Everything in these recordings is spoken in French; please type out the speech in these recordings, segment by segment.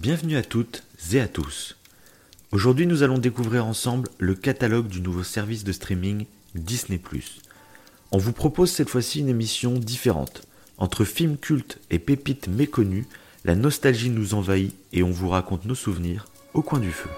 Bienvenue à toutes et à tous. Aujourd'hui, nous allons découvrir ensemble le catalogue du nouveau service de streaming Disney ⁇ On vous propose cette fois-ci une émission différente. Entre films cultes et pépites méconnues, la nostalgie nous envahit et on vous raconte nos souvenirs au coin du feu.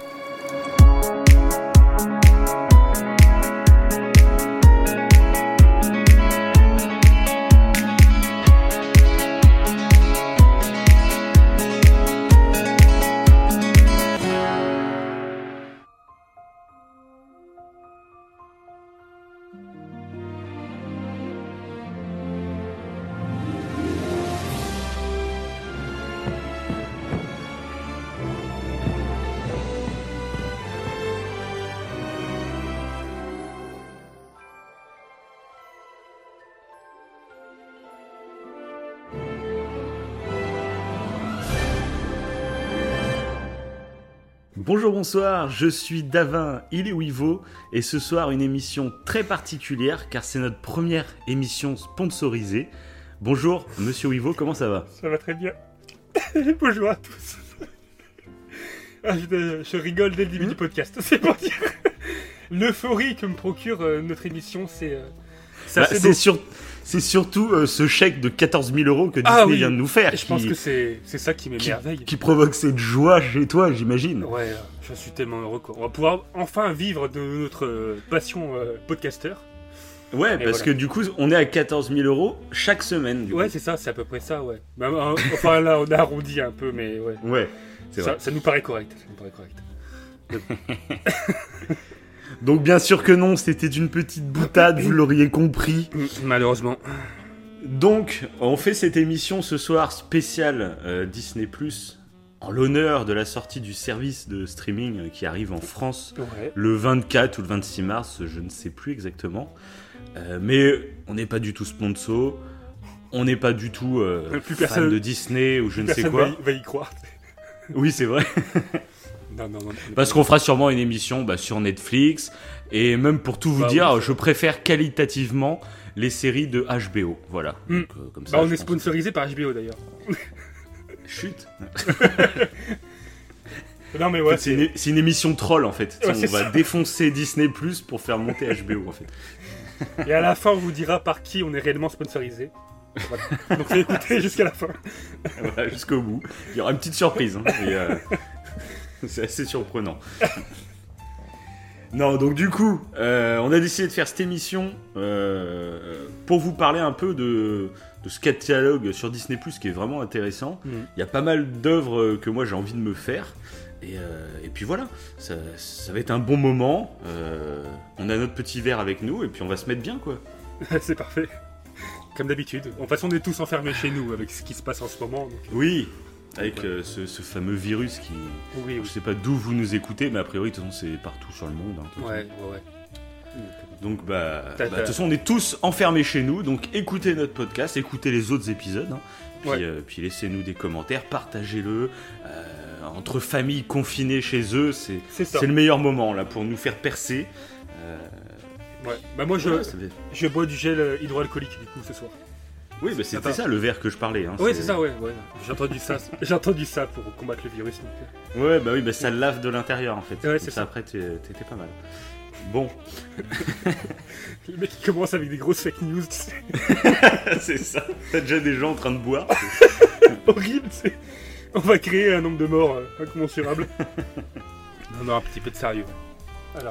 Bonsoir, je suis Davin, il est Wivo, et ce soir une émission très particulière car c'est notre première émission sponsorisée. Bonjour, monsieur Wivo, comment ça va? Ça va très bien. Bonjour à tous. Ah, je, rigole dès le début du podcast, c'est pour dire. L'euphorie que me procure euh, notre émission, c'est. Euh, bah, c'est surtout euh, ce chèque de 14 000 euros que ah Disney vient de nous faire. je pense que c'est ça qui m'émerveille. Qui, qui, provoque cette joie chez toi, j'imagine. Ouais, je suis tellement heureux. On va pouvoir enfin vivre de notre euh, passion euh, podcaster. Ouais, parce que du coup, on est à 14 000 euros chaque semaine. ouais, c'est ça, c'est à peu près ça, ouais. Bah, enfin, là, on a arrondi un peu, mais ouais. Ouais, c'est vrai. Ça nous paraît correct. Ça nous paraît correct. Donc bien sûr que non, c'était une petite boutade, vous l'auriez compris. Malheureusement. Donc, on fait cette émission ce soir spéciale euh, Disney Plus en l'honneur de la sortie du service de streaming euh, qui arrive en France le 24 ou le 26 mars, je ne sais plus exactement. Euh, mais on n'est pas du tout sponsor, on n'est pas du tout plus fan personne, de Disney ou je ne sais quoi. Va va y croire. oui, c'est vrai. Parce qu'on fera sûrement une émission bah, sur Netflix. Et même pour tout vous bah dire, je préfère qualitativement les séries de HBO. Voilà. Hmm. Euh, comme ça, bah, on est sponsorisé par HBO d'ailleurs. Chut. non mais ouais. c'est une, émission troll en fait. on va défoncer Disney Plus pour faire monter HBO en fait. Et à la fin, on vous dira par qui on est réellement sponsorisé. Donc écoutez jusqu'à la fin. Voilà, jusqu'au bout. Il y aura une petite surprise. Hein, euh, C'est assez surprenant. non, donc du coup, euh, on a décidé de faire cette émission euh, pour vous parler un peu de, ce catalogue sur Disney Plus qui est vraiment intéressant. Mm. Il y a pas mal d'œuvres que moi j'ai envie de me faire. Et, euh, puis voilà, ça, va être un bon moment. on a notre petit verre avec nous et puis on va se mettre bien quoi. C'est parfait. Comme d'habitude. En façon, on est tous enfermés chez nous avec ce qui se passe en ce moment. Oui, avec euh, ce, fameux virus qui. Oui, Je sais pas d'où vous nous écoutez, mais a priori, de toute façon, c'est partout sur le monde. Hein, ouais, ouais, ouais. Donc, bah, bah, de toute façon, on est tous enfermés chez nous, donc écoutez notre podcast, écoutez les autres épisodes, hein. puis, euh, puis laissez-nous des commentaires, partagez-le. Euh, entre familles confinées chez eux, c'est le meilleur moment là pour nous faire percer. ouais, bah moi je, je bois du gel hydroalcoolique du coup ce soir. Oui, mais c'était ça le verre que je parlais. Hein, oui, c'est ça, ouais. J'ai entendu ça. J'ai entendu ça pour combattre le virus. Euh. Ouais, bah oui, bah ça lave de l'intérieur en fait. Ouais, c'est ça. Après, t'étais pas mal. Bon. le mec qui commence avec des grosses fake news, tu sais. c'est ça. T'as déjà des gens en train de boire. Horrible, c'est. On va créer un nombre de morts euh, incommensurable. non, non, un petit peu de sérieux.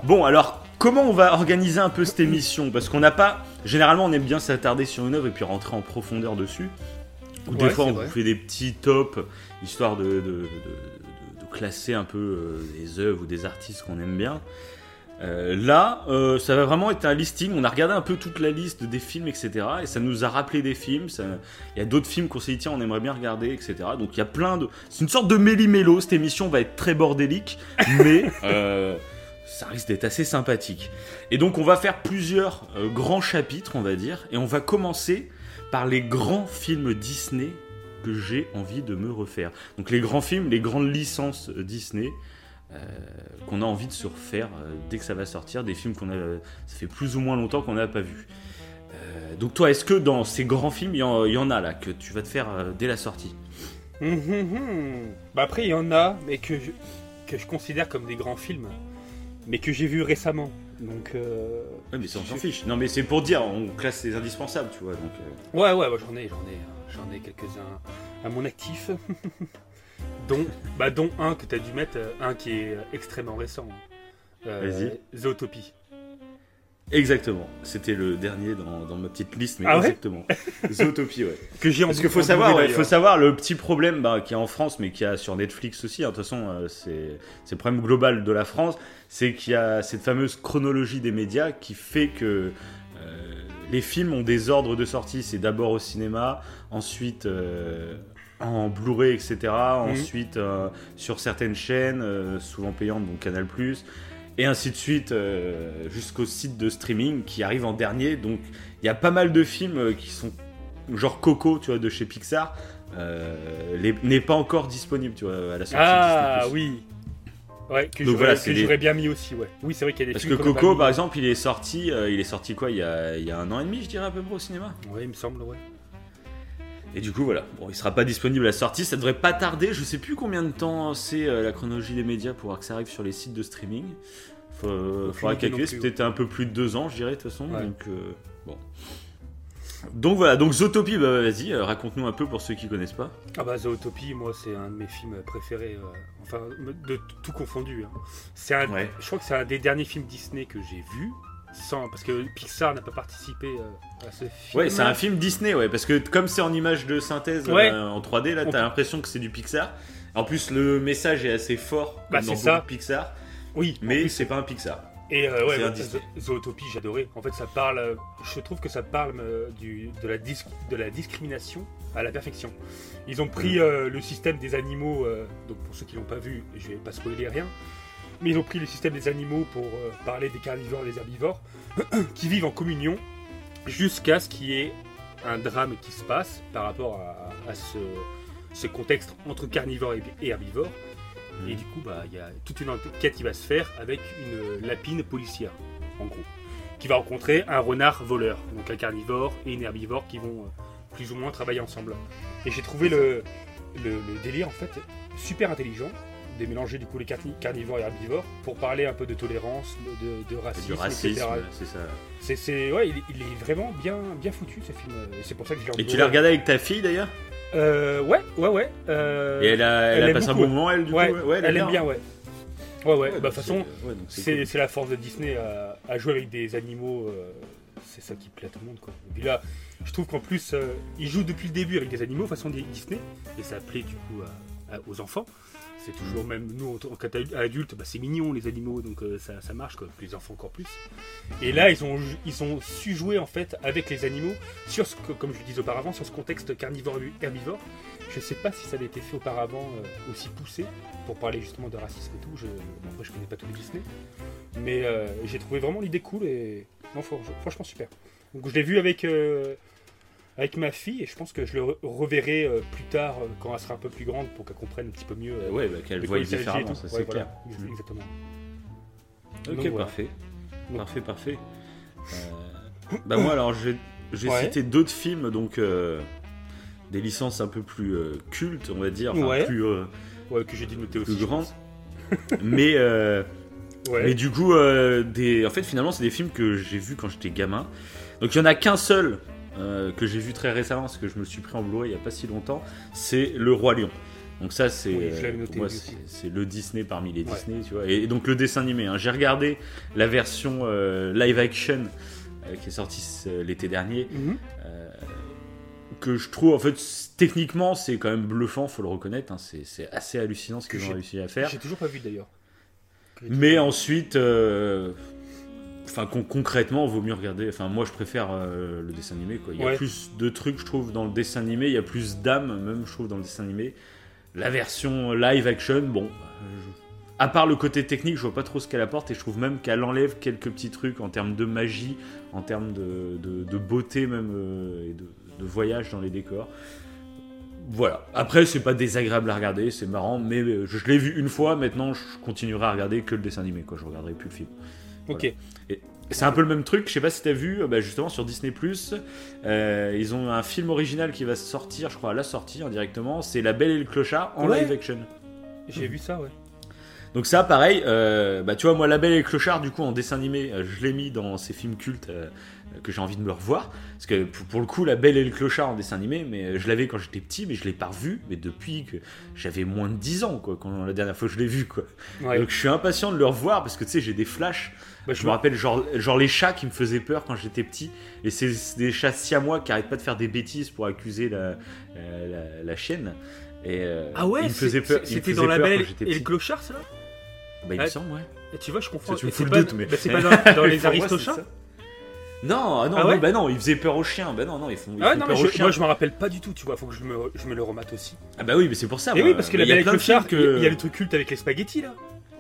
Bon, alors, comment on va organiser un peu cette émission? Parce qu'on n'a pas. Généralement, on aime bien s'attarder sur une œuvre et puis rentrer en profondeur dessus. Ou des fois, on vous fait des petits tops, histoire de, classer un peu euh, des œuvres ou des artistes qu'on aime bien. Euh, là, euh, ça va vraiment être un listing. On a regardé un peu toute la liste des films, etc. Et ça nous a rappelé des films. Il y a d'autres films qu'on s'est dit, tiens, on aimerait bien regarder, etc. Donc il y a plein de. C'est une sorte de méli-mélo. Cette émission va être très bordélique. mais ça risque d'être assez sympathique. Et donc on va faire plusieurs euh, grands chapitres, on va dire, et on va commencer par les grands films Disney que j'ai envie de me refaire. Donc les grands films, les grandes licences euh, Disney euh, qu'on a envie de se refaire dès que ça va sortir, des films qu'on a, ça fait plus ou moins longtemps qu'on n'a pas vu. donc toi, est-ce que dans ces grands films, il y, en a là que tu vas te faire dès la sortie? Hum, hum, hum. Bah après, il y en a, mais que je considère comme des grands films, mais que j'ai vus récemment. Donc. Euh, ouais, mais ça, on s'en fiche. Non, mais c'est pour dire, on classe les indispensables, tu vois. Donc, euh. Ouais, ouais, j'en ai, j'en ai, j'en ai quelques-uns à mon actif. dont, bah, dont un que tu as dû mettre, euh, un qui est extrêmement récent. Vas-y. Zootopie. Exactement. C'était le dernier dans, ma petite liste, mais ah exactement. Zootopie, ouais. Que j'ai Parce qu'il faut savoir, il faut savoir le petit problème bah, qui est en France, mais qui a sur Netflix aussi. Hein. De toute façon, euh, c'est le problème global de la France, c'est qu'il y a cette fameuse chronologie des médias qui fait que euh, les films ont des ordres de sortie. C'est d'abord au cinéma, ensuite euh, en Blu-ray, etc. Mhm. Ensuite sur certaines chaînes, souvent payantes, donc Canal+ et ainsi de suite euh, jusqu'au site de streaming qui arrive en dernier. Donc il y a pas mal de films euh, qui sont genre Coco, tu vois, de chez Pixar, euh, n'est pas encore disponible, tu vois, à la sortie. Ah oui. Ouais, que j'aurais bien mis aussi, ouais. Oui, c'est vrai qu'il y a des Parce que Coco, par exemple, il est sorti, il est sorti quoi il y, a, il y, a, un an et demi, je dirais à peu près au cinéma? Ouais, il me semble, ouais. Et du coup, voilà. Bon, il sera pas disponible à la sortie. Ça devrait pas tarder. Je sais plus combien de temps c'est euh, la chronologie des médias pour que ça arrive sur les sites de streaming. Il faudra calculer. C'est peut-être un peu plus de deux ans, je dirais, de toute façon. Donc, euh, bon. Donc voilà, donc Zootopie, bah, vas-y, euh, raconte-nous un peu pour ceux qui connaissent pas. Ah bah Zootopie, moi c'est un de mes films préférés, enfin de tout confondu. Hein. C'est un, je crois que c'est un des derniers films Disney que j'ai vu sans parce que Pixar n'a pas participé euh, à ce film. Ouais, c'est un film Disney, ouais, parce que comme c'est en image de synthèse euh, en 3D, là, t'as l'impression que c'est du Pixar. En plus, le message est assez fort bah, dans ça. Pixar. Oui, mais c'est pas un Pixar. Et euh, ouais, Zootopie, j'adorais. En fait, ça parle. Je trouve que ça parle du, de, la de la discrimination à la perfection. Ils ont pris mm. le système des animaux. donc pour ceux qui l'ont pas vu, je vais pas spoiler rien mais ils ont pris le système des animaux pour euh, parler des carnivores et des herbivores, qui vivent en communion jusqu'à ce qu'il y ait un drame qui se passe par rapport à, ce, contexte entre carnivores et, herbivores. Hmm. Et du coup, bah, il y a toute une enquête qui va se faire avec une lapine policière, en gros, qui va rencontrer un renard voleur, donc un carnivore et une herbivore qui vont euh, plus ou moins travailler ensemble. Et j'ai trouvé le, le, délire en fait super intelligent de mélanger du coup les carnivores et herbivores pour parler un peu de tolérance, de, racisme, racisme c'est ça. C'est, ouais, il, est vraiment bien, bien foutu ce film. C'est pour ça que. Et tu l'as regardé avec ta fille d'ailleurs? Euh, Ouais, ouais, ouais. Euh, et elle a, elle, a passé un bon moment, elle du ouais, coup? Ouais, elle, aime bien, ouais. Ouais, ouais. bah, de toute façon, c'est, la force de Disney à, jouer avec des animaux. Euh, c'est ça qui plaît à tout le monde, quoi. Et puis là, je trouve qu'en plus, euh, il joue depuis le début avec des animaux façon Disney, et ça plaît du coup aux enfants. C'est toujours même nous en tant qu'adultes, bah, c'est mignon les animaux, donc euh, ça, marche, quoi. les enfants encore plus. Et là, ils ont, ils ont su jouer en fait avec les animaux sur ce comme je le disais auparavant, sur ce contexte carnivore-herbivore. Je sais pas si ça avait été fait auparavant euh, aussi poussé pour parler justement de racisme et tout. Après, je connais pas tous les Disney, mais euh, j'ai trouvé vraiment l'idée cool et franchement super. Donc je l'ai vu avec avec ma fille et je pense que je le reverrai euh, plus tard euh, quand elle sera un peu plus grande pour qu'elle comprenne un petit peu mieux. ouais, bah, qu'elle voie différemment, ça c'est clair. Exactement. Ok, parfait. Parfait, parfait. Euh, bah moi alors j'ai cité d'autres films donc des licences un peu plus cultes on va dire, ouais. plus ouais que j'ai dû noter aussi. Plus grandes. mais mais du coup des en fait finalement c'est des films que j'ai vus quand j'étais gamin. Donc il y en a qu'un seul euh, que j'ai vu très récemment parce que je me suis pris en Blu-ray il n'y a pas si longtemps, c'est Le Roi Lion. Donc ça c'est euh, c'est le Disney parmi les Disney, tu vois. Et, donc le dessin animé. Hein. J'ai regardé la version euh, live action qui est sortie l'été dernier. Mhm. que je trouve en fait techniquement c'est quand même bluffant, faut le reconnaître. Hein. c'est assez hallucinant ce qu'ils ont réussi à faire. J'ai toujours pas vu d'ailleurs. Mais ensuite, Enfin, concrètement, vaut mieux regarder. Enfin, moi, je préfère euh, le dessin animé. Quoi. Il y a plus de trucs, je trouve, dans le dessin animé. Il y a plus d'âme, même, je trouve, dans le dessin animé. La version live action, bon, à part le côté technique, je vois pas trop ce qu'elle apporte. Et je trouve même qu'elle enlève quelques petits trucs en termes de magie, en termes de, de, beauté, même, euh, et de, de, voyage dans les décors. Voilà. Après, c'est pas désagréable à regarder, c'est marrant, mais euh, je, l'ai vu une fois. Maintenant, je continuerai à regarder que le dessin animé. Quoi. Je regarderai plus le film. Ok. c'est un peu le même truc, je sais pas si t'as vu, bah, justement sur Disney euh, ils ont un film original qui va sortir, je crois, à la sortie indirectement, c'est La Belle et le Clochard en live action. J'ai vu ça, ouais. Donc ça, pareil, euh, bah tu vois, moi, La Belle et le Clochard, du coup, en dessin animé, euh, je l'ai mis dans ces films cultes euh, que j'ai envie de me revoir. Parce que pour, le coup, La Belle et le Clochard en dessin animé, mais je l'avais quand j'étais petit, mais je l'ai pas revu, mais depuis que j'avais moins de 10 ans, quoi, quand la dernière fois que je l'ai vu, quoi. Donc je suis impatient de le revoir, parce que tu sais, j'ai des flashs. Bah, je me rappelle genre, genre les chats qui me faisaient peur quand j'étais petit. Et c'est des chats siamois qui arrêtent pas de faire des bêtises pour accuser la, la, la, chienne. Et, ah ouais, C'était dans La Belle et le Clochard, ça bah, il me semble, ouais. Et tu vois, je fous le doute, mais. Bah, c'est pas dans, les Aristochats non, ah non, ah bah non, il faisait peur aux chiens. Bah non, non, ils font. ah non, mais je, moi je me rappelle pas du tout, tu vois, faut que je me, je me le remate aussi. Ah bah oui, mais c'est pour ça. Et oui, parce que la char, que... il y a le truc culte avec les spaghettis là.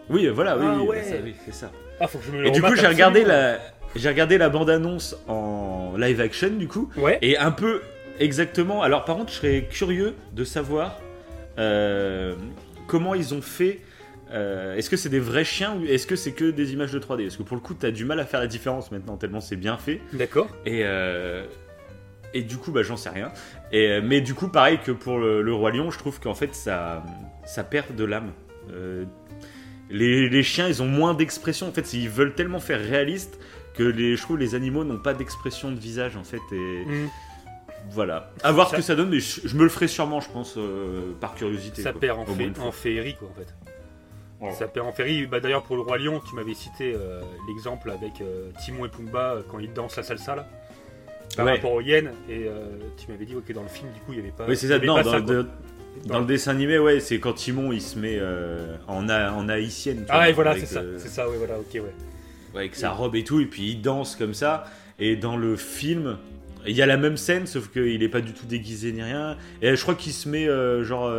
Oui, voilà, oui, ah, ouais. c'est ça. Ah, faut que je me le Et du coup, j'ai regardé la, j'ai regardé la bande annonce en live action du coup. Ouais. Et un peu exactement. Alors par contre, je serais curieux de savoir euh, comment ils ont fait euh, est-ce que c'est des vrais chiens ou est-ce que c'est que des images de 3D Parce que pour le coup, tu as du mal à faire la différence maintenant, tellement c'est bien fait. D'accord. Et, euh, et du coup, bah, j'en sais rien. Et, euh, mais du coup, pareil que pour le, Roi Lion, je trouve qu'en fait, ça, ça perd de l'âme. les, chiens, ils ont moins d'expression. En fait, ils veulent tellement faire réaliste que les, je trouve les animaux n'ont pas d'expression de visage, en fait. Et. Mm. Voilà. À voir ce que ça donne, mais je, me le ferai sûrement, je pense, par curiosité. Ça perd en, en féerie, quoi, en fait. Ça perd en féerie. Bah, D'ailleurs, pour le Roi Lion, tu m'avais cité euh, l'exemple avec euh, Timon et Pumba euh, quand ils dansent la salsa là. Par rapport aux hyènes. Et tu m'avais dit que dans le film, du coup, il n'y avait pas. Oui, c'est ça. Non, dans, dans, le dessin animé, ouais, c'est quand Timon il se met en, en haïtienne. ah, et voilà, c'est ça. C'est ça, ouais, voilà, ok, ouais. Ouais, avec sa robe et tout, et puis il danse comme ça. Et dans le film, il y a la même scène, sauf qu'il n'est pas du tout déguisé ni rien. Et je crois qu'il se met genre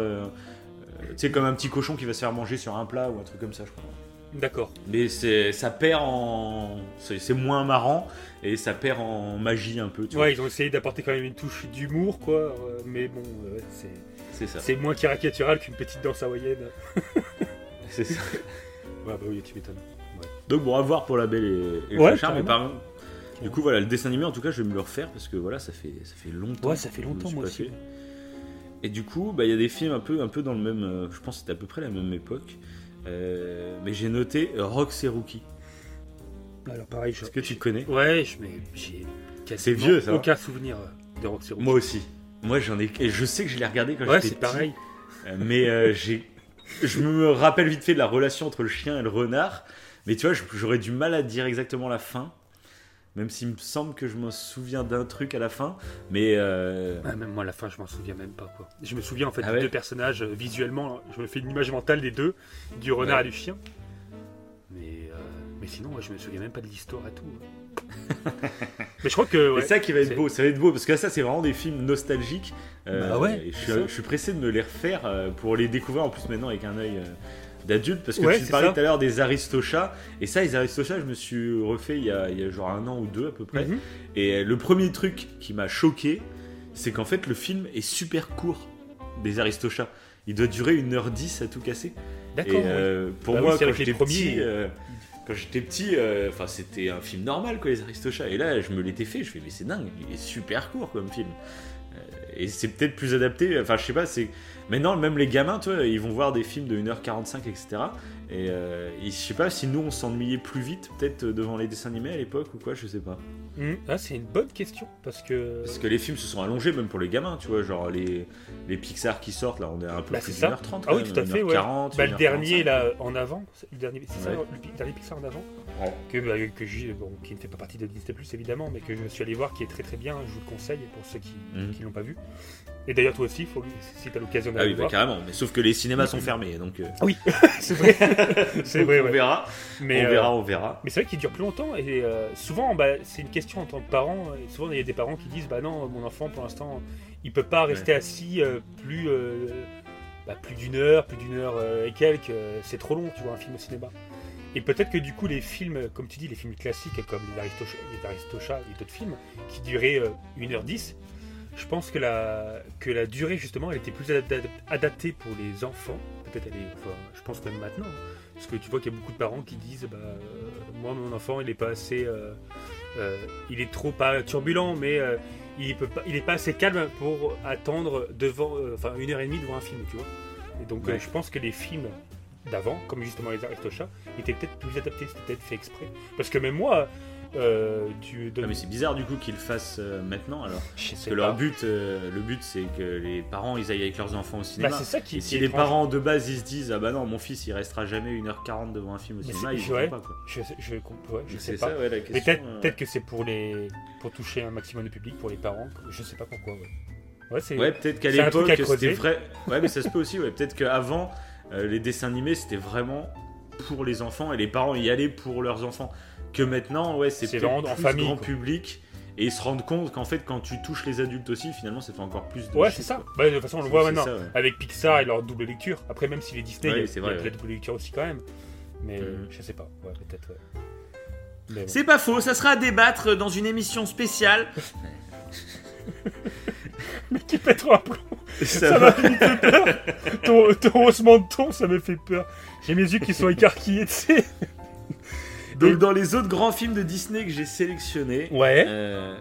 sais, comme un petit cochon qui va se faire manger sur un plat ou un truc comme ça, je crois. D'accord. Mais c'est, ça perd en. C'est, moins marrant et ça perd en magie un peu. Tu ouais, ils ont essayé d'apporter quand même une touche d'humour, quoi. Euh, mais bon, c'est. C'est ça. C'est moins caricatural qu'une petite danse hawaïenne. c'est ça. ouais, bah oui, tu m'étonnes. Donc bon, à voir pour la belle et, et ouais, le charme, mais par Du coup, voilà, le dessin animé, en tout cas, je vais me le refaire parce que voilà, ça fait, ça fait longtemps. Ouais, ça fait longtemps, moi aussi. Et du coup, bah, il y a des films un peu, un peu dans le même. Euh, je pense que c'était à peu près la même époque. Euh, mais j'ai noté Rox et Rookie. Alors pareil, est-ce que tu connais? Ouais, je, mais j'ai c'est vieux ça. Aucun souvenir euh, de Rox et Rookie. Moi aussi. Moi j'en ai, et je sais que je l'ai regardé quand ouais, j'étais petit. c'est pareil. mais j'ai, je me rappelle vite fait de la relation entre le chien et le renard. Mais tu vois, j'aurais du mal à dire exactement la fin. Même s'il me semble que je me souviens d'un truc à la fin, mais euh... même moi à la fin je m'en souviens même pas quoi. Je me souviens en fait ah des deux personnages euh, visuellement, je me fais une image mentale des deux, du renard et du chien. Mais, euh, mais sinon je me souviens même pas de l'histoire et tout. mais je crois que c'est ça qui va être beau, ça va être beau parce que ça c'est vraiment des films nostalgiques. Euh, bah ouais. Je suis, je, suis, pressé de me les refaire pour les découvrir en plus maintenant avec un œil d'adultes parce que tu parlais tout à l'heure des Aristochats et ça les Aristochats je me suis refait il y a, il y a genre un an ou deux à peu près. Mhm. et le premier truc qui m'a choqué c'est qu'en fait le film est super court des Aristochats. Il doit durer 1h10 à tout casser. D'accord euh, pour bah moi quand j'étais petit euh, quand j'étais petit enfin c'était un film normal quoi les Aristochats. Et là je me l'étais fait je fais mais c'est dingue il est super court comme film. Euh, et c'est peut-être plus adapté enfin je sais pas c'est Maintenant, même les gamins, tu ils vont voir des films de 1h45, etc. Et, euh, je sais pas si nous, on s'ennuyait plus vite, peut-être devant les dessins animés à l'époque ou quoi, je sais pas. Hmm. Ah, c'est une bonne question parce que. Parce que les films se sont allongés même pour les gamins, tu vois, genre les, les Pixar qui sortent là, on est un peu bah, plus d'une heure 30. Ah oui, tout à fait, ouais. bah, le dernier là en avant, le dernier, c'est ça, le dernier Pixar en avant, que, bah, que qui ne fait pas partie de Disney Plus évidemment, mais que je suis allé voir, qui est très très bien. Je vous le conseille pour ceux qui ne mhm. l'ont pas vu. Et d'ailleurs, toi aussi, faut, si tu as l'occasion d'aller ah oui, bah, carrément, mais sauf que les cinémas sont fermés, donc. Euh. Oui, c'est vrai. c'est vrai. On verra. Mais, on verra, euh, on verra. Mais c'est vrai qu'il dure plus longtemps et euh, souvent, bah, c'est une question en tant que parent. souvent, il y a des parents qui disent, bah non, mon enfant, pour l'instant, il peut pas rester assis plus, bah, plus d'une heure, plus d'une heure et quelques. c'est trop long, tu vois, un film au cinéma. Et peut-être que du coup, les films, comme tu dis, les films classiques comme les Aristochats, les et d'autres films qui duraient 1h10 je pense que la, que la durée, justement, elle était plus adaptée pour les enfants. Peut-être elle est, je pense même maintenant. Hein. Parce que tu vois qu'il y a beaucoup de parents qui disent bah, euh, Moi, mon enfant, il est pas assez. euh, euh, il est trop pas turbulent, mais il peut pas, il est pas assez calme pour attendre devant, enfin une heure et demie devant un film, tu vois. Et donc Ouais. je pense que les films d'avant, comme justement les Aristochats, étaient peut-être plus adaptés, c'était peut-être fait exprès. Parce que même moi, euh, tu Ah, mais c'est bizarre du coup qu'ils le fassent euh, maintenant alors. je sais Parce que pas. leur but, euh, le but c'est que les parents ils aillent avec leurs enfants au Bah, cinéma. c'est ça qui, Et qui si est les étrange. parents de base ils se disent ah bah non mon fils il restera jamais 1h40 devant un film au Mais cinéma, ils ouais. pas quoi. Je, sais- je, comp- ouais, je sais pas. ça ouais la Mais peut-être euh, peut-être que c'est pour les pour toucher un maximum de public pour les parents. Je sais pas pourquoi. Ouais, ouais c'est Ouais, peut-être qu'à l'époque c'était vrai. Ouais, mais ça se peut aussi. Ouais, peut-être qu'avant euh, les dessins animés c'était vraiment pour les enfants et les parents y allaient pour leurs enfants. Que maintenant, ouais, c'est en plus famille, grand quoi. public et ils se rendent compte qu'en fait quand tu touches les adultes aussi, finalement ça fait encore plus de. Ouais, c'est ça. Bah, de toute façon, on le voit maintenant. ça, ouais. Avec Pixar et leur double lecture. Après, même si les Disney, Ouais, il y a, c'est il y a vrai, de la double lecture aussi quand même. Mais euh, Mhm. je sais pas. Ouais, peut-être. Mais bon. C'est pas faux, ça sera à débattre dans une émission spéciale. qui pètera un plomb. Ça m'a fait peur. Ton, ton haussement de ton, ça me fait peur. J'ai mes yeux qui sont écarquillés, tu sais. Donc dans les autres grands films de Disney que j'ai sélectionnés, Ouais. euh,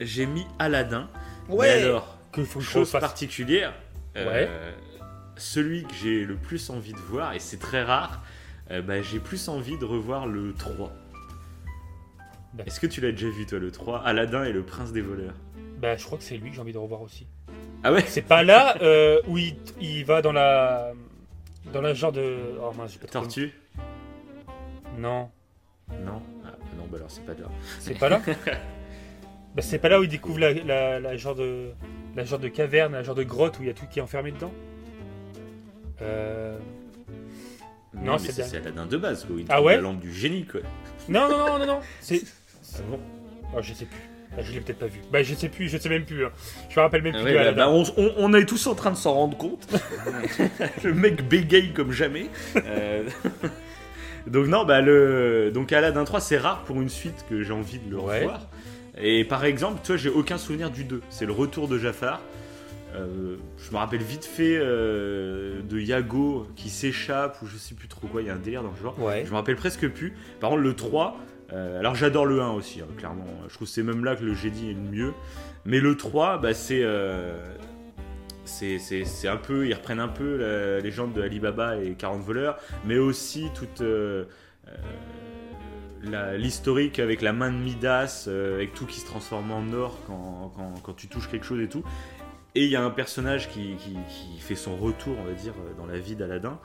j'ai mis Aladdin. Mais alors, Que faut que je chose particulière, euh, celui que j'ai le plus envie de voir, et c'est très rare, euh, bah, j'ai plus envie de revoir le 3. D'accord. Est-ce que tu l'as déjà vu toi le 3 Aladdin et le prince des voleurs. Bah, je crois que c'est lui que j'ai envie de revoir aussi. Ah ouais? C'est pas là euh, où il, il va dans la. Dans la genre de. Oh mince, j'ai pas trop- Tortue? Non, Non ah, Non, bah alors c'est pas là. c'est pas là Bah, c'est pas là où il découvre la, la, la genre de. La genre de caverne, la genre de grotte où il y a tout qui est enfermé dedans Euh. Non, mais c'est c'est Aladdin de base quoi. Il Ah ouais la lampe du génie quoi. Non, non, non, non, non. C'est. Ah bon Oh, je sais plus. Ah, je l'ai peut-être pas vu. Bah, je sais plus, je sais même plus. hein. Je me rappelle même Ah plus ouais, de bah, bah, on, on- on est tous en train de s'en rendre compte. le mec bégaye comme jamais. Euh, Donc non, bah le donc Aladdin 3 c'est rare pour une suite que j'ai envie de le Ouais. revoir. Et par exemple, toi j'ai aucun souvenir du 2. C'est le retour de Jafar. Euh, je me rappelle vite fait euh, de Yago qui s'échappe ou je sais plus trop quoi. Il y a un délire dans le genre. Ouais. Je me rappelle presque plus. Par contre, le 3, euh, alors j'adore le 1 aussi, hein, clairement. Je trouve c'est même là que le Jedi est le mieux. Mais le 3, bah, c'est. C'est- un peu. Ils reprennent un peu la légende de Alibaba et 40 voleurs, mais aussi toute. euh, euh, L'historique avec la main de Midas, euh, avec tout qui se transforme en or quand, quand- quand tu touches quelque chose et tout. Et il y a un personnage qui, qui- qui fait son retour, on va dire, dans la vie d'Aladin.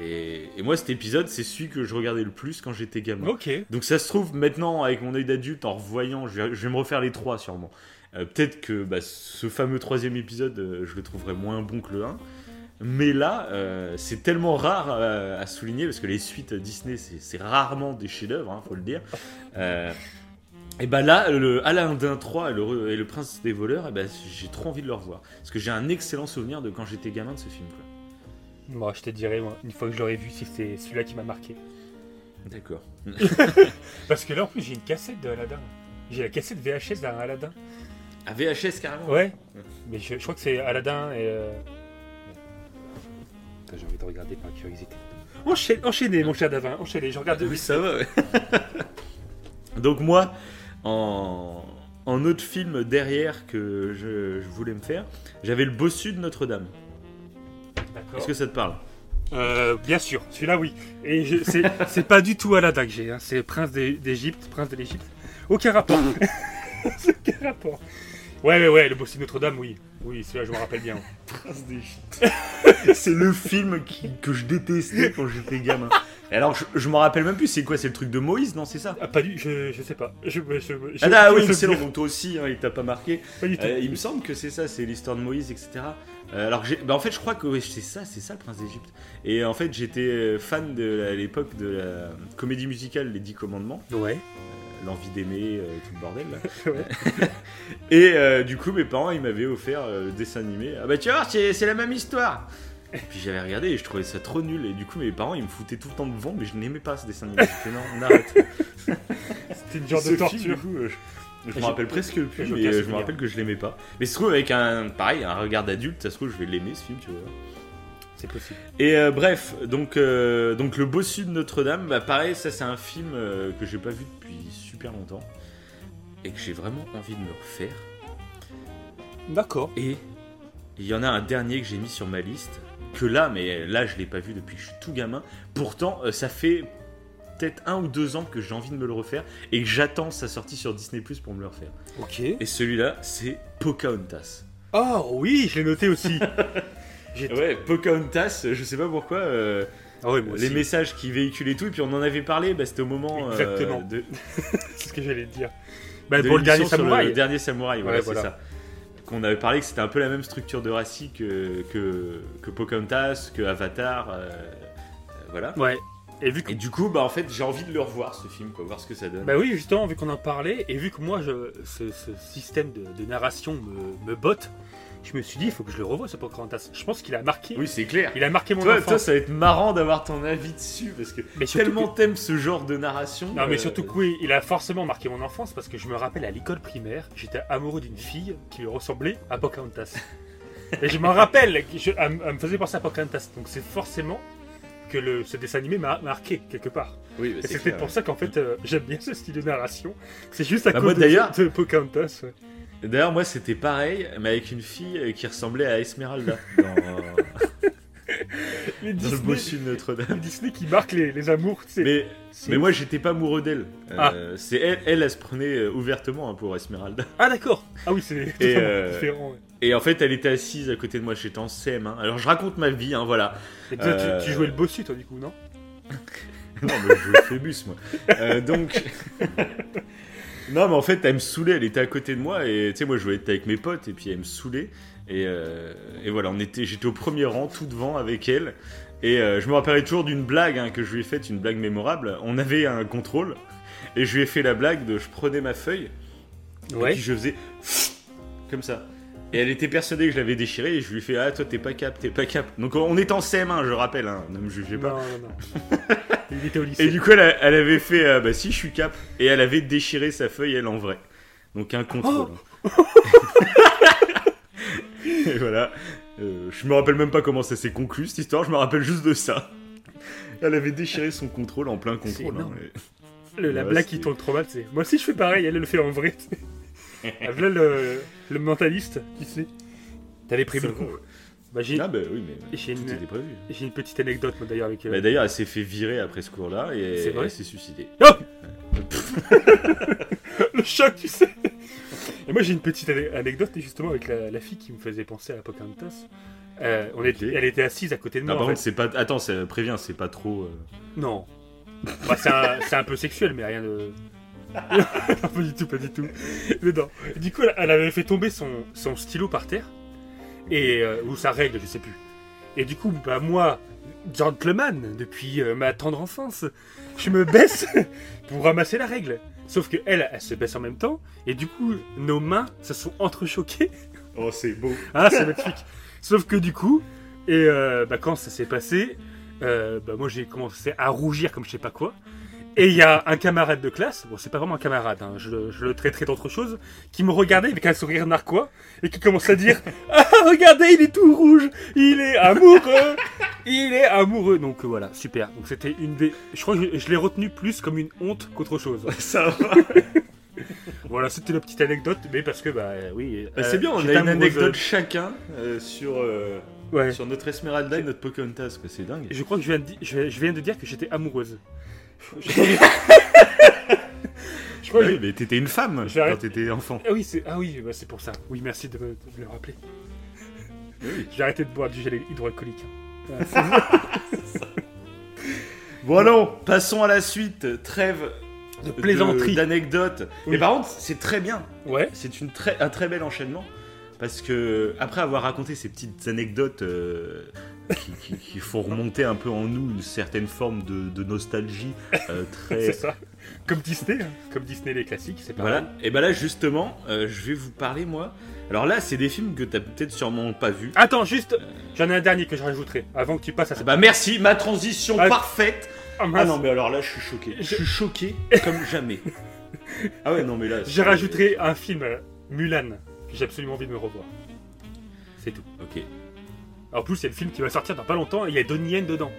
Et, et moi, cet épisode, c'est celui que je regardais le plus quand j'étais gamin. Ok. Donc ça se trouve maintenant, avec mon œil d'adulte, en revoyant, je vais, je vais me refaire les trois sûrement. Euh, Peut-être que bah, ce fameux troisième épisode, euh, je le trouverai moins bon que le 1. Mais là, euh, c'est tellement rare à souligner, parce que les suites Disney, c'est rarement des chefs-d'œuvre, hein, faut le dire. Et bah là, le Aladdin 3 et le, et le Prince des voleurs, eh ben, j'ai trop envie de le revoir. Parce que j'ai un excellent souvenir de quand j'étais gamin de ce film. quoi. Moi, je te dirai, moi, une fois que je l'aurai vu, si c'est celui-là qui m'a marqué. D'accord. Parce que là, en plus, j'ai une cassette de Aladdin. J'ai la cassette VHS d'un Aladdin. À VHS carrément Ouais. Mais je, je crois que c'est Aladdin et. euh, J'ai envie de regarder par curiosité. Enchaîne, enchaînez, mon cher Davin, enchaînez. Je regarde. Oui, ça va, ouais. Donc moi, en, en autre film derrière que je, je voulais me faire, j'avais le bossu de Notre-Dame. D'accord. Est-ce que ça te parle? Euh, bien sûr, celui-là, oui. Et je- c'est c'est pas du tout Aladdin que j'ai. hein. C'est Prince d'É- d'Égypte, Prince de l'Égypte. Aucun rapport. Aucun rapport. Ouais, ouais, ouais, le bossu de Notre-Dame, oui. Oui, celui-là, je me rappelle bien. Prince d'Égypte. c'est le film qui- que je détestais quand j'étais gamin. Et alors, je, je me rappelle même plus, c'est quoi C'est le truc de Moïse, non C'est ça Ah, pas du, je, je sais pas. Je, je, je- Ah, ah oui, je- excellent, donc toi aussi, hein, il t'a pas marqué. Pas du tout. Euh, il me semble que c'est ça, c'est l'histoire de Moïse, etc. Euh, alors que j'ai- bah, en fait, je crois que ouais, c'est ça, c'est ça le prince d'Égypte. Et en fait, j'étais euh, fan de à l'époque de la comédie musicale Les Dix Commandements, Ouais. L'envie d'aimer, euh, tout le bordel. Là. Ouais. Et euh, du coup, mes parents, ils m'avaient offert euh, le dessin animé. Ah bah tu vas voir, c'est c'est la même histoire. Et puis j'avais regardé et je trouvais ça trop nul. Et du coup, mes parents, ils me foutaient tout le temps devant, mais je n'aimais pas ce dessin animé. Fait non, on arrête. C'était une genre de film, torture. du coup, euh, je, je me rappelle presque plus, mais je me souvenir. rappelle que je l'aimais pas. Mais se trouve avec un pareil, un regard d'adulte, ça se trouve je vais l'aimer ce film, tu vois. C'est possible. Et euh, bref, donc, euh, donc le bossu de Notre-Dame, bah pareil, ça c'est un film euh, que j'ai pas vu depuis super longtemps et que j'ai vraiment envie de me refaire. D'accord. Et il y en a un dernier que j'ai mis sur ma liste, que là, mais là je l'ai pas vu depuis que je suis tout gamin. Pourtant, euh, ça fait peut-être un ou deux ans que j'ai envie de me le refaire et que j'attends sa sortie sur Disney Plus pour me le refaire. Ok. Et celui-là, c'est Pocahontas. Oh oui, je l'ai noté aussi. Ouais, Pocahontas, je sais pas pourquoi. euh, Ah ouais, moi les aussi. messages qui véhiculaient et tout, et puis on en avait parlé, bah, c'était au moment euh, Exactement. de, C'est ce que j'allais te dire. Bah, de pour le dernier samouraï. Le dernier samouraï, voilà, Ouais, c'est voilà. ça. Qu'on avait parlé que c'était un peu la même structure de récit que, que, que Pocahontas, que Avatar, euh, euh, voilà. Ouais. Et vu que Et du coup, bah en fait, j'ai envie de le revoir ce film, quoi, voir ce que ça donne. Bah oui, justement, vu qu'on en parlait, et vu que moi, je, ce, ce système de, de narration me, me botte, je me suis dit, il faut que je le revoie, ce Pocahontas. Je pense qu'il a marqué, oui, c'est clair. il a marqué mon Toi, enfance. toi, ça va être marrant d'avoir ton avis dessus, parce que mais tellement que- t'aimes ce genre de narration. Non, mais euh, surtout que oui, il a forcément marqué mon enfance, parce que je me rappelle à l'école primaire, j'étais amoureux d'une fille qui lui ressemblait à Pocahontas. et je m'en rappelle, je- elle, elle me faisait penser à Pocahontas. Donc c'est forcément que le, ce dessin animé m'a marqué quelque part. Oui, bah, Et c'est peut-être pour ça qu'en fait, euh, j'aime bien ce style de narration. C'est juste à Bah, cause moi, de, d'ailleurs- de Pocahontas. ouais. D'ailleurs, moi, c'était pareil, mais avec une fille euh, qui ressemblait à Esmeralda dans, euh, Les dans le bossu de Notre-Dame. Disney qui marque les, les amours, tu sais. Mais, mais moi, j'étais pas amoureux d'elle. Ah. Euh, C'est elle, elle, elle se prenait euh, ouvertement hein, pour Esmeralda. Ah d'accord. Ah oui, c'est totalement euh, différent. ouais. Et en fait, elle était assise à côté de moi. J'étais en CM1. Alors, je raconte ma vie, hein, voilà. Et toi, euh, tu, tu jouais le bossu, toi, du coup, non? Non, mais je jouais Phébus, moi. Euh, donc. non, mais en fait, elle me saoulait. Elle était à côté de moi. Et tu sais, moi, je jouais avec mes potes. Et puis, elle me saoulait. Et, euh, et voilà, on était, j'étais au premier rang, tout devant avec elle. Et euh, je me rappellerai toujours d'une blague hein, que je lui ai faite, une blague mémorable. On avait un contrôle. Et je lui ai fait la blague de je prenais ma feuille. Et puis je faisais comme ça. Et elle était persuadée que je l'avais déchiré et je lui ai fait Ah, toi t'es pas cap, t'es pas cap. Donc on est en CM1, je rappelle, hein, ne me jugez pas. Non, non, non. Il était au lycée. Et du coup, elle, a- elle avait fait euh, Bah si, je suis cap. Et elle avait déchiré sa feuille, elle en vrai. Donc un contrôle. et voilà. Euh, je me rappelle même pas comment ça s'est conclu cette histoire, je me rappelle juste de ça. Elle avait déchiré son contrôle en plein contrôle. hein, Le- la Ouais, blague qui tourne trop mal, c'est. Moi aussi, je fais pareil, elle, elle le fait en vrai. Ah, Voilà le, le mentaliste, tu sais. T'avais Ça le coup. Bah, j'ai Ah bah oui, mais J'ai tout une- était prévu. j'ai une petite anecdote, moi, d'ailleurs, avec. euh, Bah, D'ailleurs, elle s'est fait virer après ce cours-là et C'est vrai elle s'est suicidée. Oh le choc, tu sais. Et moi, j'ai une petite ane- anecdote, justement, avec la, la fille qui me faisait penser à Pocahontas. Euh, on était. Elle était assise à côté de Non, moi. par en contre, c'est pas. Attends, ça prévient, c'est pas trop. euh, Non. Bah, c'est un, peu sexuel, mais rien de. pas du tout, pas du tout. Mais non. Du coup, elle, avait fait tomber son, son stylo par terre. Et, euh, ou sa règle, je sais plus. Et du coup, bah, moi, gentleman, depuis euh, ma tendre enfance, je me baisse pour ramasser la règle. Sauf que elle, elle se baisse en même temps. Et du coup, nos mains se sont entrechoquées. Oh, c'est beau. Ah, c'est magnifique. Sauf que du coup, et euh, bah, quand ça s'est passé, euh, bah, moi j'ai commencé à rougir comme je sais pas quoi. Et il y a un camarade de classe, bon c'est pas vraiment un camarade, hein, je, le- je le traiterai d'autre chose, qui me regardait avec un sourire narquois et qui commence à dire Ah regardez il est tout rouge, il est amoureux, il est amoureux. Donc euh, voilà, super. Donc c'était une des, je crois que je, je l'ai retenu plus comme une honte qu'autre chose. Ça va. voilà, c'était la petite anecdote, mais parce que bah oui. Bah, euh, c'est bien, on a une anecdote chacun euh, sur, euh, Ouais. sur notre Esmeralda et notre Pocahontas, quoi. C'est dingue. Je crois que je viens de, di- je, je viens de dire que j'étais amoureuse. Je, crois Bah que oui, mais t'étais une femme quand t'étais enfant. Ah oui, c'est ah oui, bah, c'est pour ça. Oui, merci de me, de me le rappeler. J'ai arrêté de boire du gel hydroalcoolique. hein. Ah, c'est- Bon, allons, passons à la suite. Trêve de de- plaisanterie. d'anecdotes. Oui. Mais par contre, c'est très bien. Ouais. C'est une très, un très bel enchaînement. Parce que, après avoir raconté ces petites anecdotes euh, qui, qui- qui font remonter un peu en nous une certaine forme de, de nostalgie euh, C'est très. ça. Comme Disney, hein. comme Disney les classiques, c'est pareil. Voilà. Et ben là, justement, euh, je vais vous parler, moi. Alors là, c'est des films que t'as peut-être sûrement pas vus. Attends, juste, j'en ai un dernier que je rajouterai avant que tu passes à Ah ça. bah merci, ma transition Ah. parfaite. Ah, Ah non, mais alors là, je suis choqué. Je suis choqué comme jamais. Ah ouais, non, mais là. Je c'est- rajouterai un film, euh, Mulan, que j'ai absolument envie de me revoir. C'est tout. Ok. En plus, c'est le film qui va sortir dans pas longtemps et il y a Donnie Yen dedans.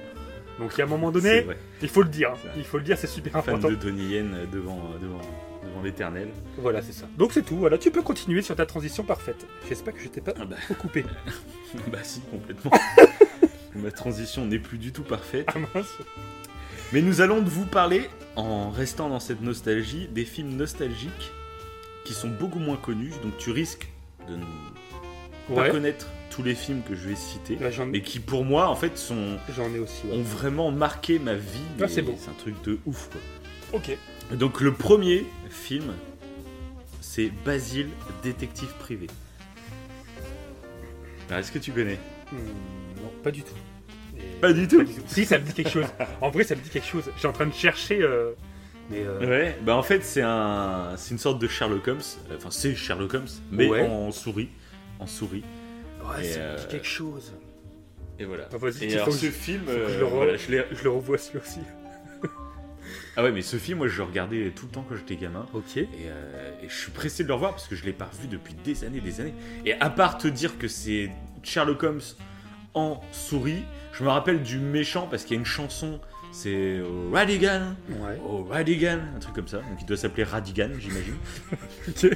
Donc il y a un moment donné, il faut le dire. Il faut le dire, c'est super Fan important. de Donnie Yen devant, devant, devant l'éternel. Voilà, c'est ça. Donc c'est tout. Voilà, tu peux continuer sur ta transition parfaite. J'espère que je t'ai pas Ah bah. trop coupé. bah si, complètement. Ma transition n'est plus du tout parfaite. Ah mince. Mais nous allons vous parler, en restant dans cette nostalgie, des films nostalgiques qui sont beaucoup moins connus. Donc tu risques de ne pas Ouais. connaître tous les films que je vais citer. J'en Mais qui pour moi, en fait, sont, j'en ai aussi. ouais. ont vraiment marqué ma vie. Ah, et c'est un truc de ouf, quoi. Ok. Donc le premier film, c'est Basile, détective privé. Alors, Est-ce que tu connais? Hmm, non, pas du tout. Et- Pas du tout. Si, ça me dit quelque chose. En vrai, ça me dit quelque chose. Je suis en train de chercher. euh, Mais euh, Ouais, bah en fait c'est un, c'est une sorte de Sherlock Holmes. Enfin c'est Sherlock Holmes, mais Ouais. en souris, en souris. Ouais, Et, ça me euh, dit quelque chose. Et voilà. Ah, vas-y, Et alors ce film, je euh, le re- voilà, je Je le revois celui aussi. ah ouais mais ce film moi je le regardais tout le temps quand j'étais gamin. Ok. Et, euh, et je suis pressé de le revoir parce que je l'ai pas revu depuis des années, des années. Et à part te dire que c'est Sherlock Holmes en souris, je me rappelle du méchant parce qu'il y a une chanson, c'est Radigan, Ouais. oh Radigan, un truc comme ça. Donc il doit s'appeler Radigan, j'imagine.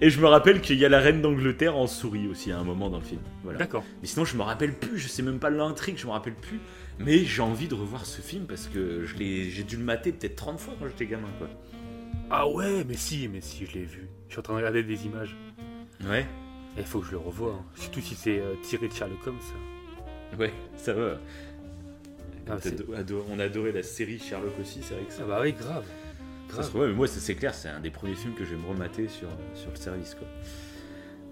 Et je me rappelle qu'il y a la reine d'Angleterre en souris aussi à un moment dans le film. Voilà. D'accord. Mais sinon je me rappelle plus, je sais même pas l'intrigue, je me rappelle plus. Mais j'ai envie de revoir ce film parce que je l'ai, j'ai dû le mater peut-être 30 fois quand j'étais gamin quoi. Ah ouais, mais si, mais si, je l'ai vu. Je suis en train de regarder des images. Ouais, Il faut que je le revoie. hein. Surtout si c'est euh, tiré de Sherlock Holmes. ça. ouais, ça va. Ah, on a adoré la série Sherlock aussi, c'est vrai que ça. Ah bah oui, grave. ça Grave. se- ouais, mais moi c'est clair, c'est un des premiers films que je vais me remater sur, sur le service quoi.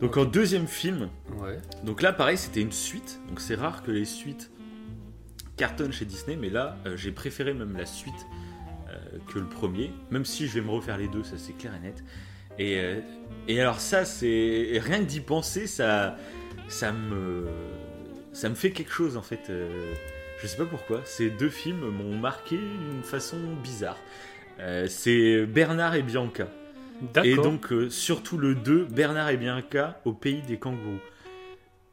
Donc en deuxième film, Ouais. donc là pareil c'était une suite, donc c'est rare que les suites cartonnent chez Disney, mais là euh, j'ai préféré même la suite euh, que le premier, même si je vais me refaire les deux, ça c'est clair et net. Et, euh, et alors ça c'est rien que d'y penser, ça ça me ça me fait quelque chose en fait. Euh, je sais pas pourquoi. Ces deux films m'ont marqué d'une façon bizarre. Euh, c'est Bernard et Bianca. Et donc, euh, surtout le 2, Bernard et Bianca au pays des kangourous.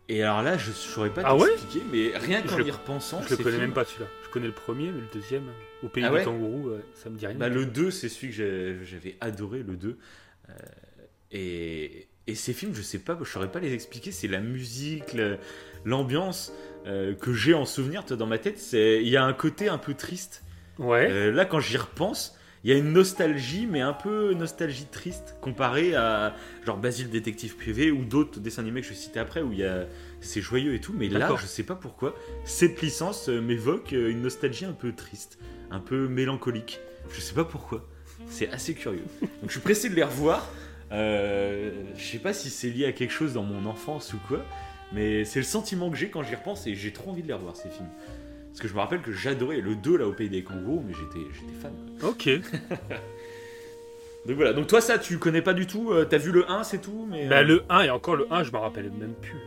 Et alors là, je ne saurais pas Ah ouais mais rien qu'en y repensant, je le connais même pas celui-là. Je connais le premier, mais le deuxième, au pays Ah des kangourous, euh, ça me dit rien. Bah, le 2, c'est celui que j'avais adoré, le 2. Euh, et, et ces films, je sais pas, je saurais pas les expliquer. C'est la musique, l'ambiance euh, que j'ai en souvenir toi, dans ma tête. c'est- Il y a un côté un peu triste. Ouais. Euh, là, quand j'y repense, il y a une nostalgie, mais un peu nostalgie triste, comparé à genre Basile détective privé ou d'autres dessins animés que je vais citer après où il y a c'est joyeux et tout. Mais là, je sais pas pourquoi cette licence euh, m'évoque une nostalgie un peu triste, un peu mélancolique. Je sais pas pourquoi. C'est assez curieux. Donc, je suis pressé de les revoir. Euh, je sais pas si c'est lié à quelque chose dans mon enfance ou quoi, mais c'est le sentiment que j'ai quand j'y repense et j'ai trop envie de les revoir ces films. Parce que je me rappelle que j'adorais le 2 là au pays des kangourous, mais j'étais j'étais fan. Ok. Donc voilà, donc toi ça tu connais pas du tout, euh, t'as vu le 1 c'est tout, mais... bah, euh, le 1, et encore le 1, je me rappelle même plus.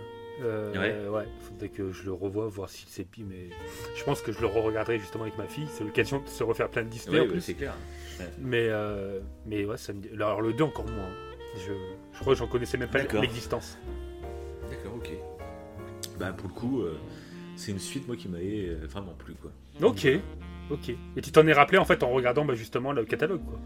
Euh, Ouais. ouais. faudrait que je le revoie, voir si c'est pire, mais je pense que je le re-regarderai justement avec ma fille. C'est l'occasion de se refaire plein de Disney ouais, en ouais, plus. c'est clair. Mais, mais ouais, ça me Alors le 2 encore moins. Je, je crois que j'en connaissais même pas l'existence. D'accord, ok. Bah pour le coup, euh, c'est une suite moi qui m'avait euh, vraiment plu quoi. Ok, ok. Et tu t'en es rappelé en fait en regardant bah, justement le catalogue quoi.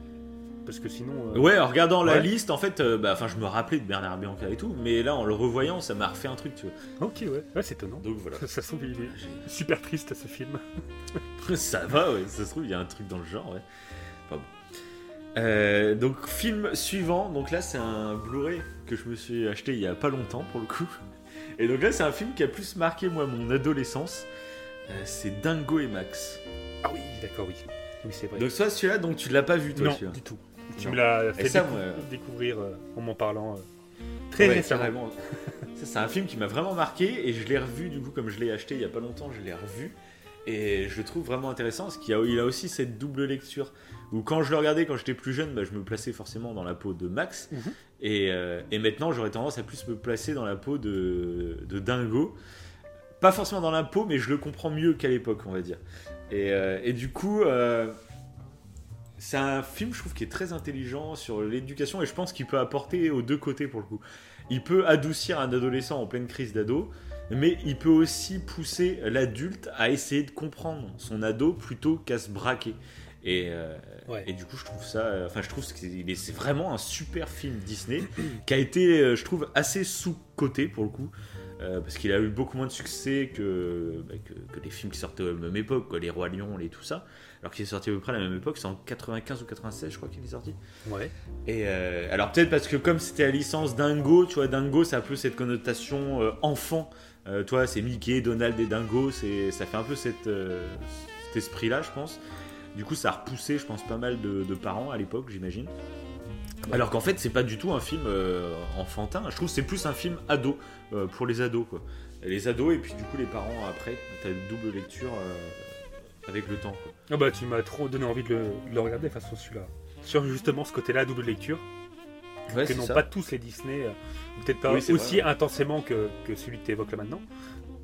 Parce que sinon. euh, Ouais, en regardant la liste, en fait, euh, bah, enfin, je me rappelais de Bernard Bianca et tout, mais là, en le revoyant, ça m'a refait un truc, tu vois. Ok, ouais, ouais c'est étonnant. Donc voilà. Ça se trouve, il est J'ai- super triste ce film. ça va, ouais, ça se trouve, il y a un truc dans le genre, ouais. Pas bon. Euh, donc, film suivant, donc là, c'est un Blu-ray que je me suis acheté il y a pas longtemps, pour le coup. Et donc là, c'est un film qui a plus marqué, moi, mon adolescence. Euh, c'est Dingo et Max. Ah oui, d'accord, oui. Oui, c'est vrai. Donc, soit celui-là, donc tu l'as pas vu, toi, non, du tout. Tu Non. me l'as fait ça, décou- moi, découvrir euh, en m'en parlant euh, très Ouais, récemment. c'est un film qui m'a vraiment marqué et je l'ai revu du coup comme je l'ai acheté il y a pas longtemps, je l'ai revu et je le trouve vraiment intéressant parce qu'il a, il a aussi cette double lecture où quand je le regardais quand j'étais plus jeune, bah, je me plaçais forcément dans la peau de Max Mhm. et, euh, et maintenant j'aurais tendance à plus me placer dans la peau de, de Dingo. Pas forcément dans la peau, mais je le comprends mieux qu'à l'époque, on va dire. Et, euh, et du coup, euh, c'est un film, je trouve, qui est très intelligent sur l'éducation et je pense qu'il peut apporter aux deux côtés pour le coup. Il peut adoucir un adolescent en pleine crise d'ado, mais il peut aussi pousser l'adulte à essayer de comprendre son ado plutôt qu'à se braquer. Et, euh, et, du coup, je trouve ça. Enfin, je trouve que c'est vraiment un super film Disney qui a été, euh, je trouve, assez sous-coté pour le coup. Euh, parce qu'il a eu beaucoup moins de succès que, bah, que, les films qui sortaient à la même époque, quoi, les Rois Lions et tout ça. Alors qu'il est sorti à peu près à la même époque, c'est en 95 ou 96, je crois qu'il est sorti. Ouais. Et euh, alors peut-être parce que comme c'était la licence Dingo, tu vois, Dingo, ça a peu cette connotation euh, enfant. toi, c'est Mickey, Donald et Dingo, c'est, ça fait un peu cette, cet esprit-là, je pense. Du coup, ça a repoussé, je pense, pas mal de, de parents à l'époque, j'imagine. Alors qu'en fait, c'est pas du tout un film enfantin. Je trouve que c'est plus un film ado. Euh, pour les ados, quoi. Les ados et puis du coup les parents après, t'as une double lecture euh, avec le temps. Quoi. Ah bah tu m'as trop donné envie de le, regarder façon celui-là. Sur justement ce côté-là, double lecture. que non pas tous les Disney, euh, peut-être pas aussi intensément que, celui que tu évoques là maintenant.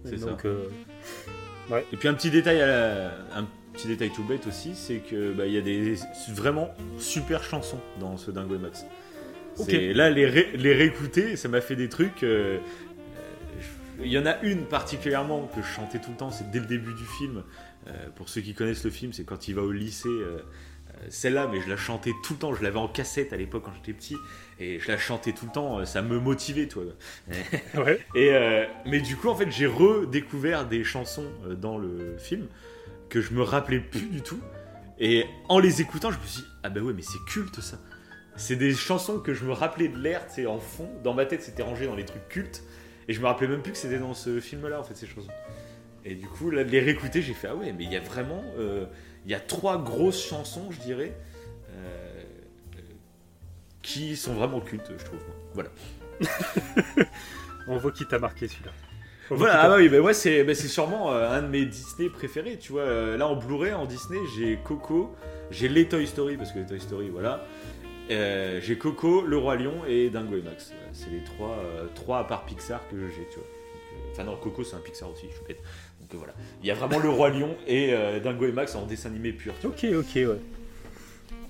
C'est ça. ouais. Et puis un petit détail, un petit détail tout bête aussi, c'est que bah, y a des vraiment super chansons dans ce Dingo et Max. Là, les, les réécouter, ça m'a fait des trucs. Il y en a une particulièrement que je chantais tout le temps, c'est dès le début du film. Euh, pour ceux qui connaissent le film, c'est quand il va au lycée. Euh, euh, celle-là, mais je la chantais tout le temps. Je l'avais en cassette à l'époque quand j'étais petit, et je la chantais tout le temps. Ça me motivait, toi. ouais. Et mais du coup, en fait, j'ai redécouvert des chansons dans le film que je me rappelais plus du tout. Et en les écoutant, je me suis dit, ah bah ouais, mais c'est culte ça. C'est des chansons que je me rappelais de l'air, tu en fond. Dans ma tête, c'était rangé dans les trucs cultes. Et je me rappelais même plus que c'était dans ce film-là, en fait, ces chansons. Et du coup, là, de les réécouter, j'ai fait Ah ouais, mais il y a vraiment. Euh, il y a trois grosses chansons, je dirais, euh, qui sont vraiment cultes, je trouve. Voilà. On voit qui t'a marqué celui-là. Voilà, ah bah oui, bah c'est bah sûrement euh, un de mes Disney préférés, tu vois. là, en Blu-ray, en Disney, j'ai Coco, j'ai les Toy Story, parce que les Toy Story, voilà. Euh, j'ai Coco, Le Roi Lion et Dingo et Max. C'est les trois, euh, trois à part Pixar que j'ai, tu vois. Euh, enfin non, Coco c'est un Pixar aussi, je suis bête. Donc voilà. Il y a vraiment Le Roi Lion et Dingo et Max en dessin animé pur. Ok, ok, ouais.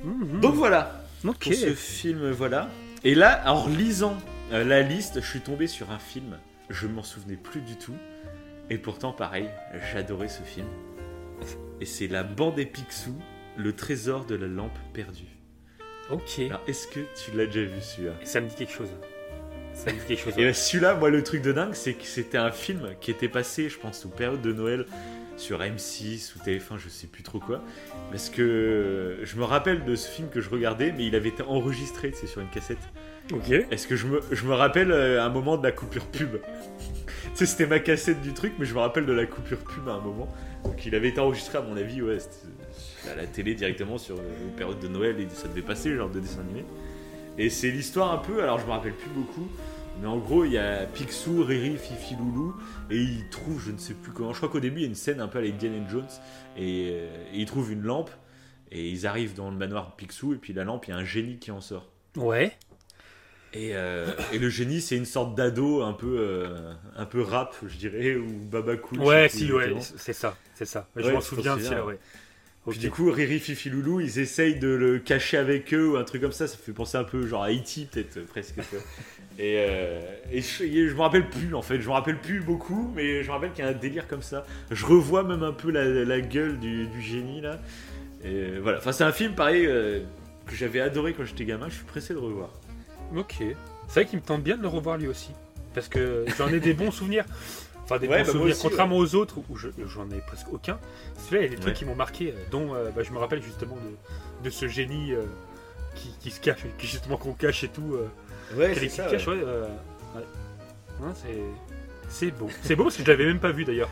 Mhm. Donc voilà. Pour ce film, voilà. Et là, en lisant la liste, je suis tombé sur un film. Je m'en souvenais plus du tout. Et pourtant, pareil, j'adorais ce film. Et c'est La Bande des Picsou, le trésor de la lampe perdue. Ok. Alors, est-ce que tu l'as déjà vu celui-là? Ça me dit quelque chose. Ça me dit quelque chose. Et ben, celui-là, moi, le truc de dingue, c'est que c'était un film qui était passé, je pense, sous période de Noël sur M6 ou TF1, je sais plus trop quoi. Parce que je me rappelle de ce film que je regardais, mais il avait été enregistré, c'est sur une cassette. Ok. Est-ce que je me, je me rappelle euh, un moment de la coupure pub? Tu sais, c'était ma cassette du truc, mais je me rappelle de la coupure pub à un moment. Donc il avait été enregistré, à mon avis, ouais, à la télé directement sur une période de Noël et ça devait passer, genre de dessin animé. Et c'est l'histoire un peu, alors je me rappelle plus beaucoup, mais en gros il y a Picsou, Riri, Fifi, Loulou, et ils trouvent, je ne sais plus comment, je crois qu'au début il y a une scène un peu avec Indiana Jones, et, euh, et, ils trouvent une lampe, et ils arrivent dans le manoir de Picsou, et puis la lampe, il y a un génie qui en sort. Ouais. Et, euh, et, le génie, c'est une sorte d'ado un peu, euh, un peu rap, je dirais, ou baba cool. Ouais, si, ouais, c'est ça, c'est ça. Je m'en souviens, aussi, ouais. Puis du coup, Riri, Fifi, Loulou, ils essayent de le cacher avec eux ou un truc comme ça. Ça fait penser un peu genre à E.T. peut-être euh, presque. et, euh, et je, je, me rappelle plus en fait. Je me rappelle plus beaucoup, mais je me rappelle qu'il y a un délire comme ça. Je revois même un peu la, gueule du, génie là. Et voilà. Enfin, c'est un film pareil que j'avais adoré quand j'étais gamin. Je suis pressé de revoir. Ok. C'est vrai qu'il me tente bien de le revoir lui aussi. Parce que j'en ai des bons souvenirs. Enfin, des bah, souvenirs, contrairement aux autres où j'en ai presque aucun. Celui-là, il y a des trucs qui m'ont marqué, euh, dont euh, bah, je me rappelle justement de, ce génie euh, qui, se cache, qui justement qu'on cache et tout. ouais, c'est ça. Cache, ouais. c'est beau. C'est beau parce que je l'avais même pas vu d'ailleurs.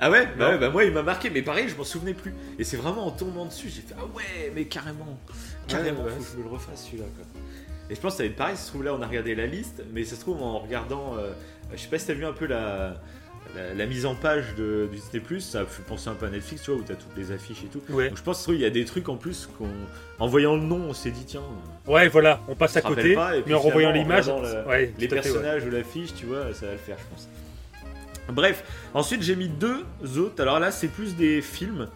Ah ouais? Bah, bah, moi il m'a marqué, mais pareil, je m'en souvenais plus. Et c'est vraiment en tombant dessus, j'ai fait Ah ouais, mais carrément, carrément, faut que je me le refasse celui-là. Et je pense que ça va être pareil, ça se trouve là on a regardé la liste, mais ça se trouve en regardant je sais pas si t'as vu un peu la, la, mise en page de, du Disney Plus, ça fait penser un peu à Netflix, tu vois, où t'as toutes les affiches et tout. Donc je pense qu'il y a des trucs en plus qu'en voyant le nom, on s'est dit tiens. Ouais, voilà, on passe à côté, mais en revoyant l'image, les personnages ou l'affiche, tu vois, ça va le faire, je pense. Bref, ensuite j'ai mis deux autres. Alors là, c'est plus des films,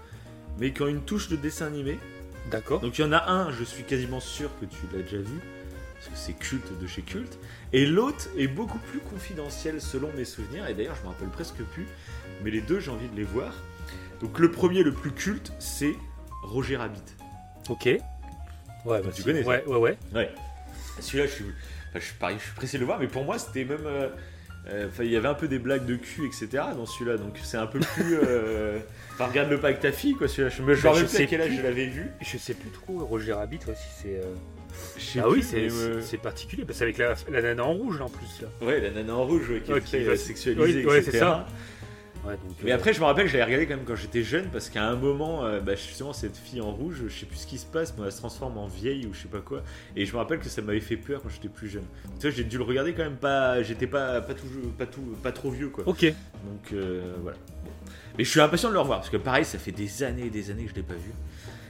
mais qui ont une touche de dessin animé. D'accord. Donc il y en a un, je suis quasiment sûr que tu l'as déjà vu. C'est culte de chez culte. Et l'autre est beaucoup plus confidentiel selon mes souvenirs, et d'ailleurs je me rappelle presque plus, mais les deux j'ai envie de les voir. Donc le premier, le plus culte, c'est Roger Rabbit. Ok. Ouais, bah, tu connais Ouais, ouais, ouais. Ouais. Celui-là, je suis, je, suis, pareil, je suis pressé de le voir, mais pour moi, c'était même. Euh, euh, enfin, il y avait un peu des blagues de cul, etc. dans celui-là, donc c'est un peu plus. Euh... Enfin, regarde-le pas avec ta fille, quoi. Celui-là, je me bah, rappelle plus à quel âge je l'avais vu. Je sais plus trop, Roger Rabbit, ouais, si c'est. Euh, ah oui, c'est particulier, parce avec la, la, nana en rouge, là, en plus. Là. Ouais, la nana en rouge, qui est très sexualisée, ouais, c'est ça mais après, je me rappelle, j'avais regardé quand même quand j'étais jeune, parce qu'à un moment, euh, bah, justement, cette fille en rouge, je sais plus ce qui se passe, mais elle se transforme en vieille ou je sais pas quoi. Et je me rappelle que ça m'avait fait peur quand j'étais plus jeune. Tu vois, j'ai dû le regarder quand même pas. J'étais pas, pas, tout, pas, tout, pas trop vieux, quoi. Ok. Donc euh, voilà. Mais je suis impatient de le revoir, parce que pareil, ça fait des années et des années que je l'ai pas vu.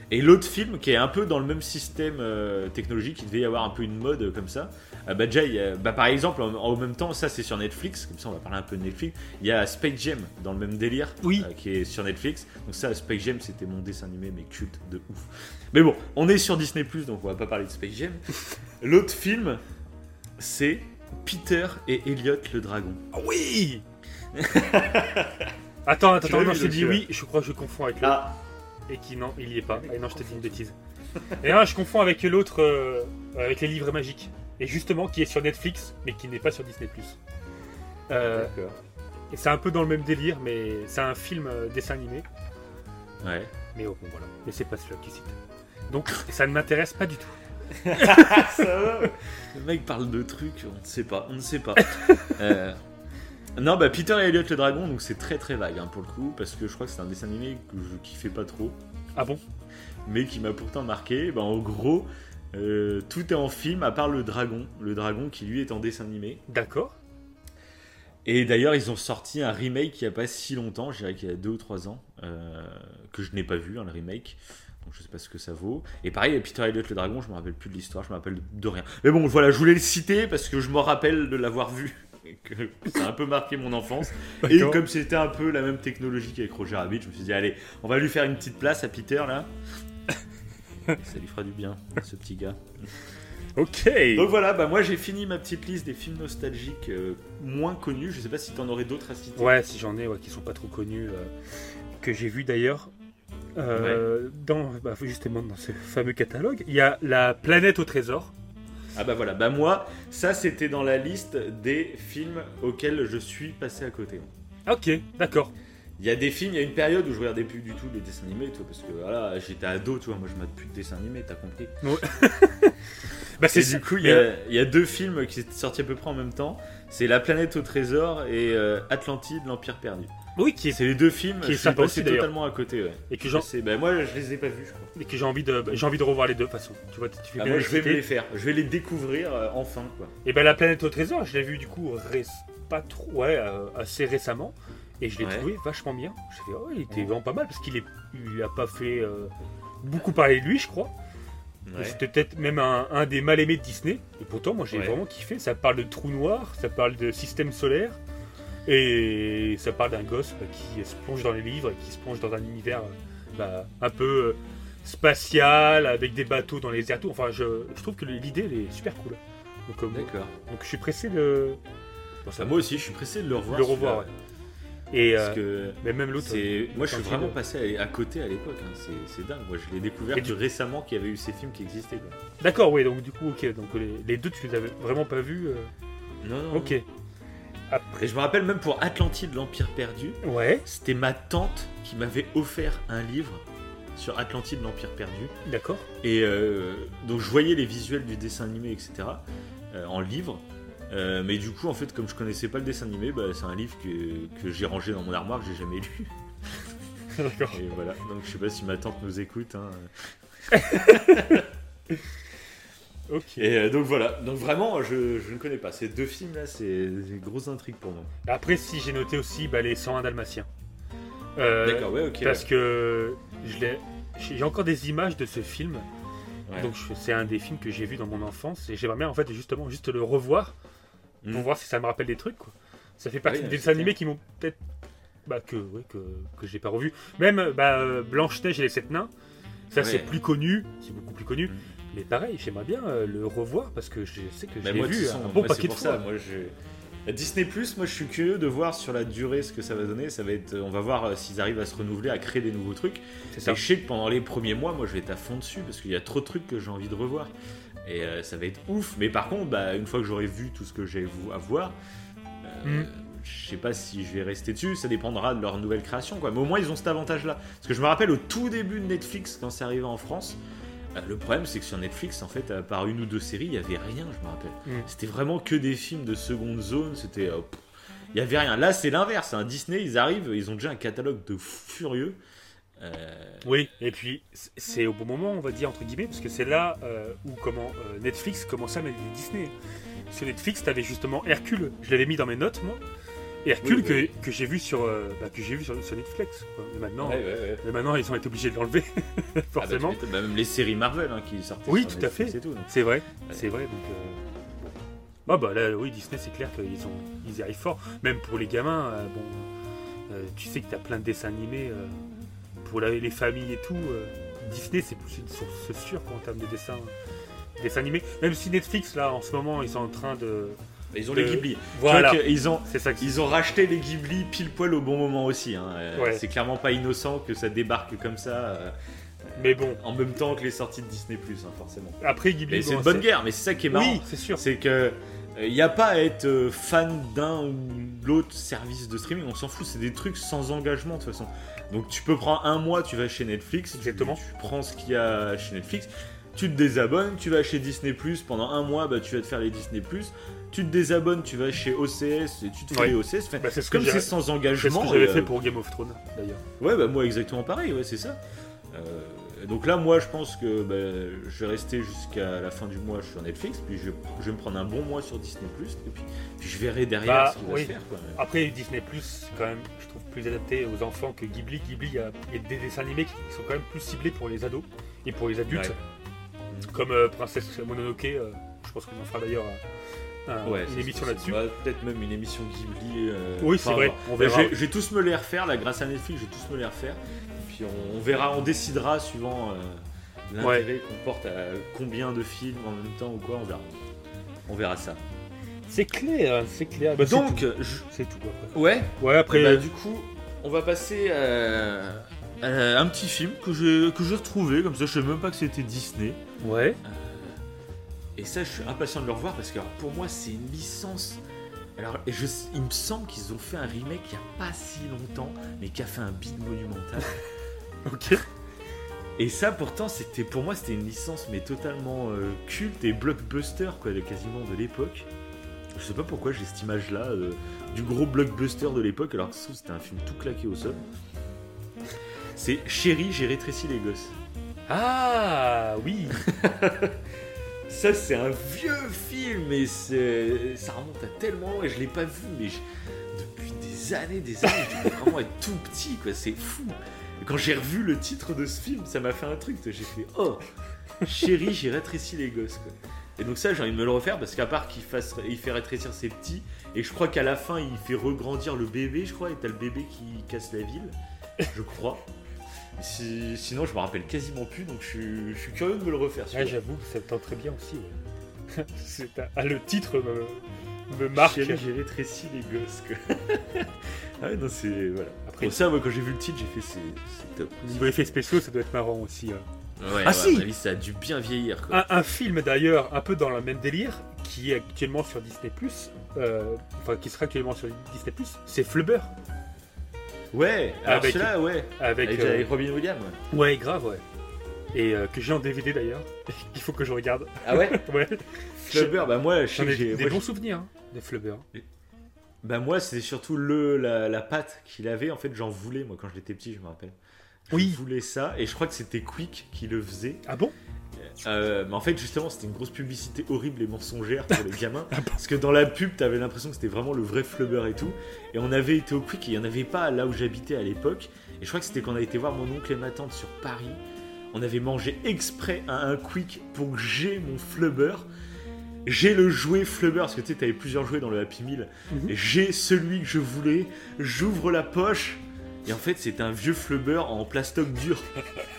Et l'autre film qui est un peu dans le même système euh, technologique, il devait y avoir un peu une mode comme ça. Euh, bah, déjà, bah, par exemple, en, même temps, ça c'est sur Netflix, comme ça on va parler un peu de Netflix. Il y a Space Jam dans le même délire, oui. Euh, qui est sur Netflix. Donc ça, Space Jam, c'était mon dessin animé, mais culte de ouf. Mais bon, on est sur Disney donc on va pas parler de Space Jam. L'autre film, c'est Peter et Elliot le dragon. Ah oui Attends, attends, attends, non, je te dis oui, je crois que je confonds avec le. Ah et qui non, il y est pas. Et non, je t'ai dit une bêtise. Et là, je confonds avec l'autre, euh, avec les livres magiques. Et justement, qui est sur Netflix, mais qui n'est pas sur Disney+. Euh, D'accord. Et c'est un peu dans le même délire, mais c'est un film euh, dessin animé. Ouais. Mais oh, bon, voilà. Mais c'est pas celui qui cite. Donc, ça ne m'intéresse pas du tout. le mec parle de trucs, on ne sait pas, on ne sait pas. euh, non, bah Peter et Elliot le dragon, donc c'est très très vague hein, pour le coup, parce que je crois que c'est un dessin animé que je kiffais pas trop. Ah bon? Mais qui m'a pourtant marqué. Bah, en gros, euh, tout est en film à part le dragon. Le dragon qui lui est en dessin animé. D'accord. Et d'ailleurs, ils ont sorti un remake il n'y a pas si longtemps, je dirais qu'il y a deux ou trois ans, euh, que je n'ai pas vu, hein, le remake. Donc je sais pas ce que ça vaut. Et pareil, Peter Elliot le dragon, je me rappelle plus de l'histoire, je me rappelle de rien. Mais bon, voilà, je voulais le citer parce que je me rappelle de l'avoir vu que ça a un peu marqué mon enfance. Et comme c'était un peu la même technologie qu'avec Roger Rabbit, je me suis dit, allez, on va lui faire une petite place à Peter là. ça lui fera du bien, ce petit gars. Ok. Donc voilà, bah moi j'ai fini ma petite liste des films nostalgiques euh, moins connus. Je sais pas si t'en aurais d'autres à citer. Ouais, si j'en ai, ouais, qui sont pas trop connus, euh, que j'ai vu d'ailleurs. Euh, dans, bah, justement dans ce fameux catalogue, il y a La planète au trésor. Ah bah voilà, bah moi, ça c'était dans la liste des films auxquels je suis passé à côté. Ok, d'accord. Il y a des films, il y a une période où je regardais plus du tout les dessins animés, toi, parce que voilà, j'étais ado, tu vois, moi je mate plus de dessins animés, t'as compris. bah c'est du coup, il y, a, deux films qui sont sortis à peu près en même temps. C'est La planète au trésor et euh, Atlantide, l'Empire perdu. Oui, qui c'est les deux films qui est passé totalement à côté. Ouais. Et que j'en ben moi je les ai pas vus. Je crois. Et que j'ai envie de j'ai envie de revoir les deux de façon. Tu vois, tu fais ah, moi je vais me les faire, je vais les découvrir euh, enfin quoi. Et ben la planète au trésor, je l'ai vu du coup pas trop ouais euh, assez récemment et je l'ai trouvé vachement bien. J'ai fait oh, il était vraiment pas mal parce qu'il est il a pas fait euh, beaucoup parler de lui, je crois. C'était peut-être même un, un, des mal aimés de Disney. Et pourtant, moi j'ai vraiment kiffé. Ça parle de trous noirs, ça parle de système solaire. Et ça parle d'un gosse bah, qui se plonge dans les livres et qui se plonge dans un univers bah, un peu euh, spatial, avec des bateaux dans les airs. Enfin, je, trouve que l'idée est super cool. Donc, euh, D'accord. Donc je suis pressé de. ça, moi aussi, je suis pressé de le revoir. Le revoir, Et Parce euh, que mais même l'autre. Moi, je suis vraiment passé à, côté à l'époque. Hein. C'est dingue. Moi, je l'ai découvert du... récemment qu'il y avait eu ces films qui existaient. D'accord, oui. Donc du coup, ok. Donc les, deux, tu les avais vraiment pas vus. Non, non. Ok. Et je me rappelle même pour Atlantide, l'Empire perdu. Ouais. C'était ma tante qui m'avait offert un livre sur Atlantide, l'Empire perdu. D'accord. Et euh, donc je voyais les visuels du dessin animé, etc. Euh, en livre. Euh, mais du coup, en fait, comme je connaissais pas le dessin animé, bah, c'est un livre que, que j'ai rangé dans mon armoire, que j'ai jamais lu. D'accord. Et voilà. Donc je sais pas si ma tante nous écoute. Hein. Et euh, donc voilà, donc vraiment, je, je, ne connais pas. Ces deux films-là, c'est des grosses intrigues pour moi. Après, si j'ai noté aussi bah, les 101 Dalmatiens. Euh, D'accord, ouais, ok. Parce que j'ai encore des images de ce film. Donc c'est un des films que j'ai vu dans mon enfance et j'aimerais bien en fait justement juste le revoir pour hmm. voir si ça me rappelle des trucs. Quoi. Ça fait partie des dessins animés qui m'ont peut-être bah, que, que, que j'ai pas revu. Même bah, Blanche Neige et les sept nains. Ça, c'est plus connu, c'est beaucoup plus connu. Mm. Mais pareil, j'aimerais bien le revoir parce que je sais que j'ai vu un bon paquet de fois. Ça, moi, Disney Plus, moi je suis curieux de voir sur la durée ce que ça va donner. Ça va être, on va voir euh, s'ils arrivent à se renouveler, à créer des nouveaux trucs. Ça. Et je sais que pendant les premiers mois, moi je vais être à fond dessus parce qu'il y a trop de trucs que j'ai envie de revoir. Et euh, ça va être ouf. Mais par contre, bah, une fois que j'aurai vu tout ce que j'ai à voir, euh, mm. je sais pas si je vais rester dessus. Ça dépendra de leur nouvelle création, quoi. Mais au moins ils ont cet avantage-là. Parce que je me rappelle au tout début de Netflix quand c'est arrivé en France. Euh, le problème, c'est que sur Netflix, en fait, à part une ou deux séries, il n'y avait rien, je me rappelle. Mm. C'était vraiment que des films de seconde zone. C'était. Euh, il n'y avait rien. Là, c'est l'inverse. Un Disney, ils arrivent, ils ont déjà un catalogue de furieux. Euh, oui, et puis c'est au bon moment, on va dire, entre guillemets, parce que c'est là où comment, Netflix commençait à mettre Disney. Sur Netflix, tu avais justement Hercule. Je l'avais mis dans mes notes, moi. Hercule que, que j'ai vu sur euh, bah, que j'ai vu sur, Netflix. maintenant, maintenant ils ont été obligés de l'enlever ah bah, forcément. Bah, même les séries Marvel hein, qui sortent. Oui, tout à fait. C'est vrai, c'est vrai. Donc, euh, ah bah là, oui, Disney, c'est clair qu'ils ont ils y arrivent fort. Même pour les gamins, euh, bon, tu sais que tu as plein de dessins animés pour les familles et tout. Disney, c'est une source sûre en termes de dessins, dessins animés. Même si Netflix là, en ce moment, ils sont en train de ils ont les Ghibli. Voilà. Ils ont, ça ils ont racheté les Ghibli pile poil au bon moment aussi. Hein. Euh, c'est clairement pas innocent que ça débarque comme ça. Euh, mais bon. En même temps que les sorties de Disney, hein, forcément. Après, Ghibli. C'est une bonne guerre, mais c'est ça qui est marrant. Oui, c'est sûr. C'est que. Il n'y a pas à être fan d'un ou l'autre service de streaming, on s'en fout, c'est des trucs sans engagement de toute façon. Donc tu peux prendre un mois, tu vas chez Netflix, Exactement. Tu, prends ce qu'il y a chez Netflix, tu te désabonnes, tu vas chez Disney Plus pendant un mois, bah, tu vas te faire les Disney Plus tu te désabonnes, tu vas chez OCS et tu te fais les OCS. Bah, c'est comme c'est sans engagement. C'est ce que j'avais fait pour Game of Thrones d'ailleurs. Ouais, bah moi exactement pareil, ouais, c'est ça. Euh, donc là, moi je pense que bah, je vais rester jusqu'à la fin du mois sur Netflix, puis je, vais me prendre un bon mois sur Disney et puis, puis je verrai derrière bah, ce qu'il va faire. Après, Disney quand même, je trouve, plus adapté aux enfants que Ghibli. Ghibli, il y, a, des dessins animés qui sont quand même plus ciblés pour les ados et pour les adultes. Comme euh, Princesse Mononoke, euh, je pense qu'on en fera d'ailleurs ouais, une émission là-dessus. Peut-être même une émission Ghibli. Euh, oui, c'est vrai. On verra. Je, vais tous me les refaire, là, grâce à Netflix, je vais tous me les refaire. Et puis on, verra, on décidera suivant euh, l'intérêt qu'on porte à combien de films en même temps ou quoi, on verra. On verra ça. C'est clair, c'est clair. Bah, Donc, c'est tout. Ouais. Ouais, après. Bah, du coup, on va passer à, un petit film que j'ai que j'ai retrouvé comme ça. Je sais même pas que c'était Disney. Ouais. Euh, et ça, je suis impatient de le revoir parce que pour moi, c'est une licence. Alors, je, il me semble qu'ils ont fait un remake il n'y a pas si longtemps, mais qui a fait un beat monumental. ok. Et ça, pourtant, c'était pour moi, c'était une licence mais totalement euh, culte et blockbuster, quoi, quasiment de l'époque. Je sais pas pourquoi j'ai cette image-là euh, du gros blockbuster de l'époque, alors que c'était un film tout claqué au sol. C'est Chérie, j'ai rétréci les gosses. Ah oui Ça, c'est un vieux film et ça remonte à tellement et je l'ai pas vu, mais depuis des années, des années, je vraiment être tout petit, quoi. C'est fou. quand j'ai revu le titre de ce film, ça m'a fait un truc. J'ai fait Oh, chérie, j'ai rétréci les gosses. Et donc, ça, j'ai envie de me le refaire parce qu'à part qu'il fasse, il fait rétrécir ses petits, et je crois qu'à la fin, il fait regrandir le bébé, je crois, et t'as le bébé qui casse la ville, je crois sinon, je me rappelle quasiment plus, donc je suis, curieux de me le refaire. J'avoue, ça tente très bien aussi. ah, le titre me, marque. J'ai rétréci les gosses. ah non, c'est. Voilà. Après, ça, moi, quand j'ai vu le titre, j'ai fait c'est top. Niveau effets spéciaux, ça doit être marrant aussi. Hein. Ouais, ah si Ça a dû bien vieillir. Un, film d'ailleurs, un peu dans le même délire, qui est actuellement sur Disney, euh, enfin qui sera actuellement sur Disney, c'est Flubber. Ouais, avec, là, ouais. Avec, euh, Robin Williams. Ouais. ouais, grave, ouais. Et euh, que j'ai en DVD d'ailleurs. Il faut que je regarde. Ah ouais Ouais. Flubber, bah moi, je sais j'ai des bons souvenirs hein, de Flubber. Bah moi, c'est surtout le la, la pâte qu'il avait. En fait, j'en voulais moi quand j'étais petit, je me rappelle. Oui. Je voulais ça et je crois que c'était Quick qui le faisait. Ah bon? Euh, mais en fait, justement, c'était une grosse publicité horrible et mensongère pour les gamins. Ah parce que dans la pub, t'avais l'impression que c'était vraiment le vrai flubber et tout. Et on avait été au Quick et il n'y en avait pas là où j'habitais à l'époque. Et je crois que c'était quand on a été voir mon oncle et ma tante sur Paris. On avait mangé exprès à un Quick pour que j'ai mon flubber. J'ai le jouet flubber, parce que tu sais, t'avais plusieurs jouets dans le Happy Meal. Mhm. J'ai celui que je voulais. J'ouvre la poche. Et en fait, c'est un vieux flubber en plastoc dur.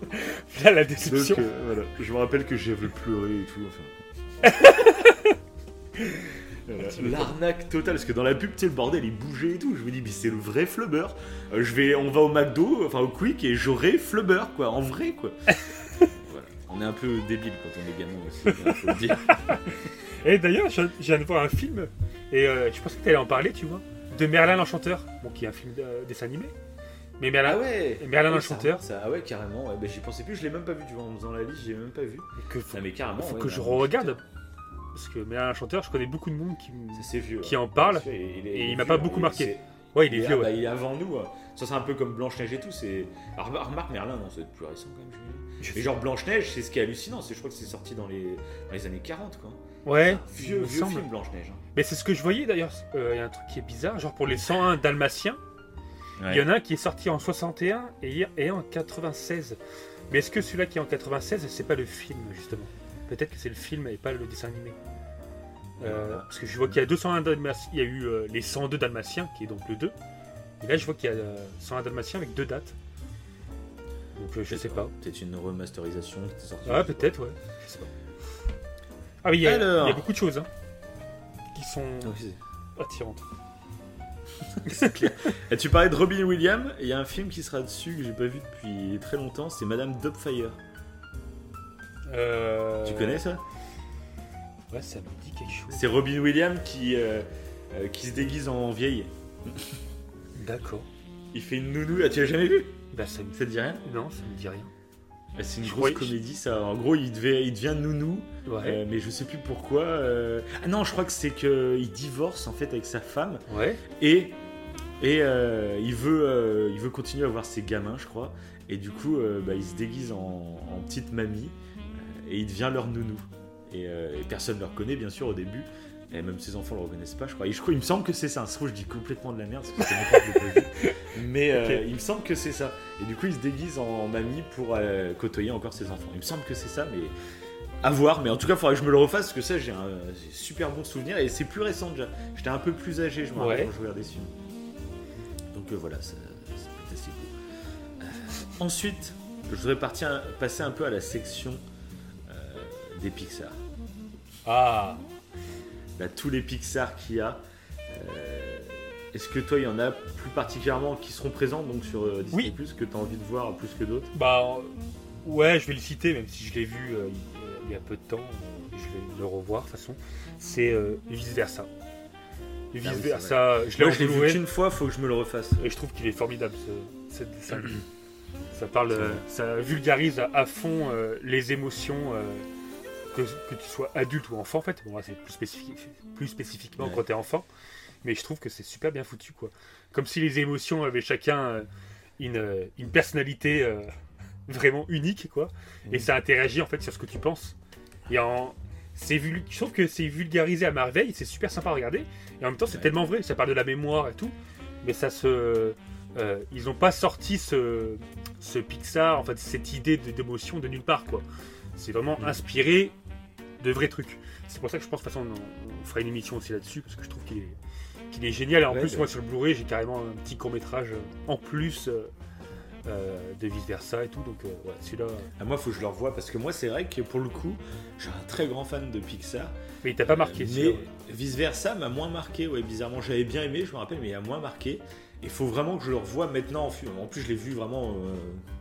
Là, la déception. Donc, euh, voilà. Je me rappelle que j'avais pleuré et tout. Enfin. L'arnaque totale, parce que dans la pub, tu sais, le bordel, il bougeait et tout. Je me dis, mais c'est le vrai Flubber. Euh, je vais, on va au McDo, enfin au Quick, et j'aurai Flubber, quoi, en vrai, quoi. voilà. On est un peu débile quand on est gamin aussi, il faut le dire. Et d'ailleurs, je je viens de voir un film, et euh, je pensais que tu allais en parler, tu vois, de Merlin l'Enchanteur, bon, qui est un film de, dessin animé. Mais Merlin, Ah ouais Merlin Oui, l'Enchanteur. ça, ça- Ah ouais, carrément. Ouais, bah, j'y pensais plus, je l'ai même pas vu, tu vois, en faisant la liste, j'ai même pas vu. que faut, Ah, mais carrément. faut ouais, que je regarde, parce que Merlin l'Enchanteur, je connais beaucoup de monde qui. vieux. Ouais. en parle, C'est- il est- et il m'a pas hein, beaucoup marqué. Ouais, il est vieux, ah, bah, il est avant nous. hein. Ça, c'est un peu comme Blanche-Neige et tout. C'est... Remarque, Merlin, non, ça doit être plus récent quand même. Mais genre, Blanche-Neige, c'est ce qui est hallucinant. C'est, je crois que c'est sorti dans les, dans les années 40, quoi. Ouais, Vieux, vieux semble. film, Blanche-Neige. hein. Mais c'est ce que je voyais d'ailleurs. Euh, Il y a un truc qui est bizarre, genre pour les 101 Dalmatiens, il y en a un qui est sorti en 61 et, et en 96. Mais est-ce que celui-là qui est en 96, c'est pas le film justement? Peut-être que c'est le film et pas le dessin animé. Euh, parce que je vois qu'il y a 201 Dalmatiens, il y a eu euh, les 102 Dalmatiens, qui est donc le 2. Et là, je vois qu'il y a euh, 101 Dalmatiens avec deux dates. Donc euh, je sais pas. Peut-être une remasterisation qui est sortie. Ah, peut-être, ouais. Je sais pas. Ah oui, il y, a- Alors. il y a beaucoup de choses hein, qui sont Ah Et tu parlais de Robin Williams, et il y a un film qui sera dessus que j'ai pas vu depuis très longtemps, c'est Madame Dubfire. Euh, Tu connais ça? Ouais, ça me dit quelque chose. C'est Robin Williams qui, euh, euh, qui se déguise en vieille. D'accord. Il fait une nounou. Ah, tu l'as jamais vu? Bah, ça me... Ça te dit rien? Non, ça me dit rien. Ah, C'est une Je grosse comédie, ça. En gros, il, devait, il devient nounou, Ouais. euh, mais je sais plus pourquoi. euh. Ah non, je crois que c'est qu'il divorce en fait avec sa femme Ouais. et, et euh, il, veut, euh, il veut continuer à voir ses gamins, je crois. Et du coup, euh, bah, il se déguise en, en petite mamie euh, et il devient leur nounou. Et, euh, et personne ne le reconnaît, bien sûr, au début. Et même ses enfants le reconnaissent pas, je crois. Et je crois, il me semble que c'est ça. Je dis complètement de la merde parce que c'est. Mais euh, Ok. il me semble que c'est ça. Et du coup, il se déguise en mamie pour euh, côtoyer encore ses enfants. Il me semble que c'est ça, mais à voir. Mais en tout cas, il faudrait que je me le refasse parce que ça, j'ai un super bon souvenir et c'est plus récent déjà. J'étais un peu plus âgé, je me rappelle Ouais. quand je regardais ce film. Donc euh, voilà, ça, ça peut assez cool. Euh, ensuite, je voudrais partir, passer un peu à la section des Pixar. Ah. Là, tous les Pixar qu'il y a. euh, Est-ce que toi, il y en a plus particulièrement qui seront présents donc sur euh, Disney Oui. Plus que tu as envie de voir plus que d'autres? Bah, euh, ouais, je vais le citer, même si je l'ai vu euh, il y a peu de temps. Je vais le revoir, de toute façon. C'est Vice Versa. Vice Ah oui, Versa, je l'ai vu qu'une fois, faut que je me le refasse. et je trouve qu'il est formidable ce, dessin. ça parle, ça vulgarise à, fond les émotions, que, que tu sois adulte ou enfant en fait. Bon, là c'est plus, spécifique, plus spécifiquement Ouais. quand t'es enfant, mais je trouve que c'est super bien foutu quoi. Comme si les émotions avaient chacun euh, une, euh, une personnalité euh, vraiment unique quoi, et Mhm. ça interagit en fait sur ce que tu penses. Et en vul- je trouve que c'est vulgarisé à merveille, c'est super sympa à regarder, et en même temps c'est Ouais. tellement vrai, ça parle de la mémoire et tout, mais ça se euh, ils n'ont pas sorti ce, ce Pixar, en fait, cette idée d'émotion de nulle part, quoi. C'est vraiment Mhm. inspiré de vrais trucs. C'est pour ça que je pense, de toute façon, on, on fera une émission aussi là-dessus, parce que je trouve qu'il est, qu'il est génial. Et en Ouais, plus, bah. moi, sur le Blu-ray, j'ai carrément un petit court-métrage en plus euh, euh, de vice-versa et tout, donc euh, ouais, celui-là... Ah, moi, faut que je le revoie parce que moi, c'est vrai que pour le coup, je suis un très grand fan de Pixar. Mais il t'a pas marqué, Euh, Mais vice versa m'a moins marqué, ouais, bizarrement. J'avais bien aimé, je me rappelle, mais il a moins marqué. Il faut vraiment que je le revoie maintenant en plus, je l'ai vu vraiment euh,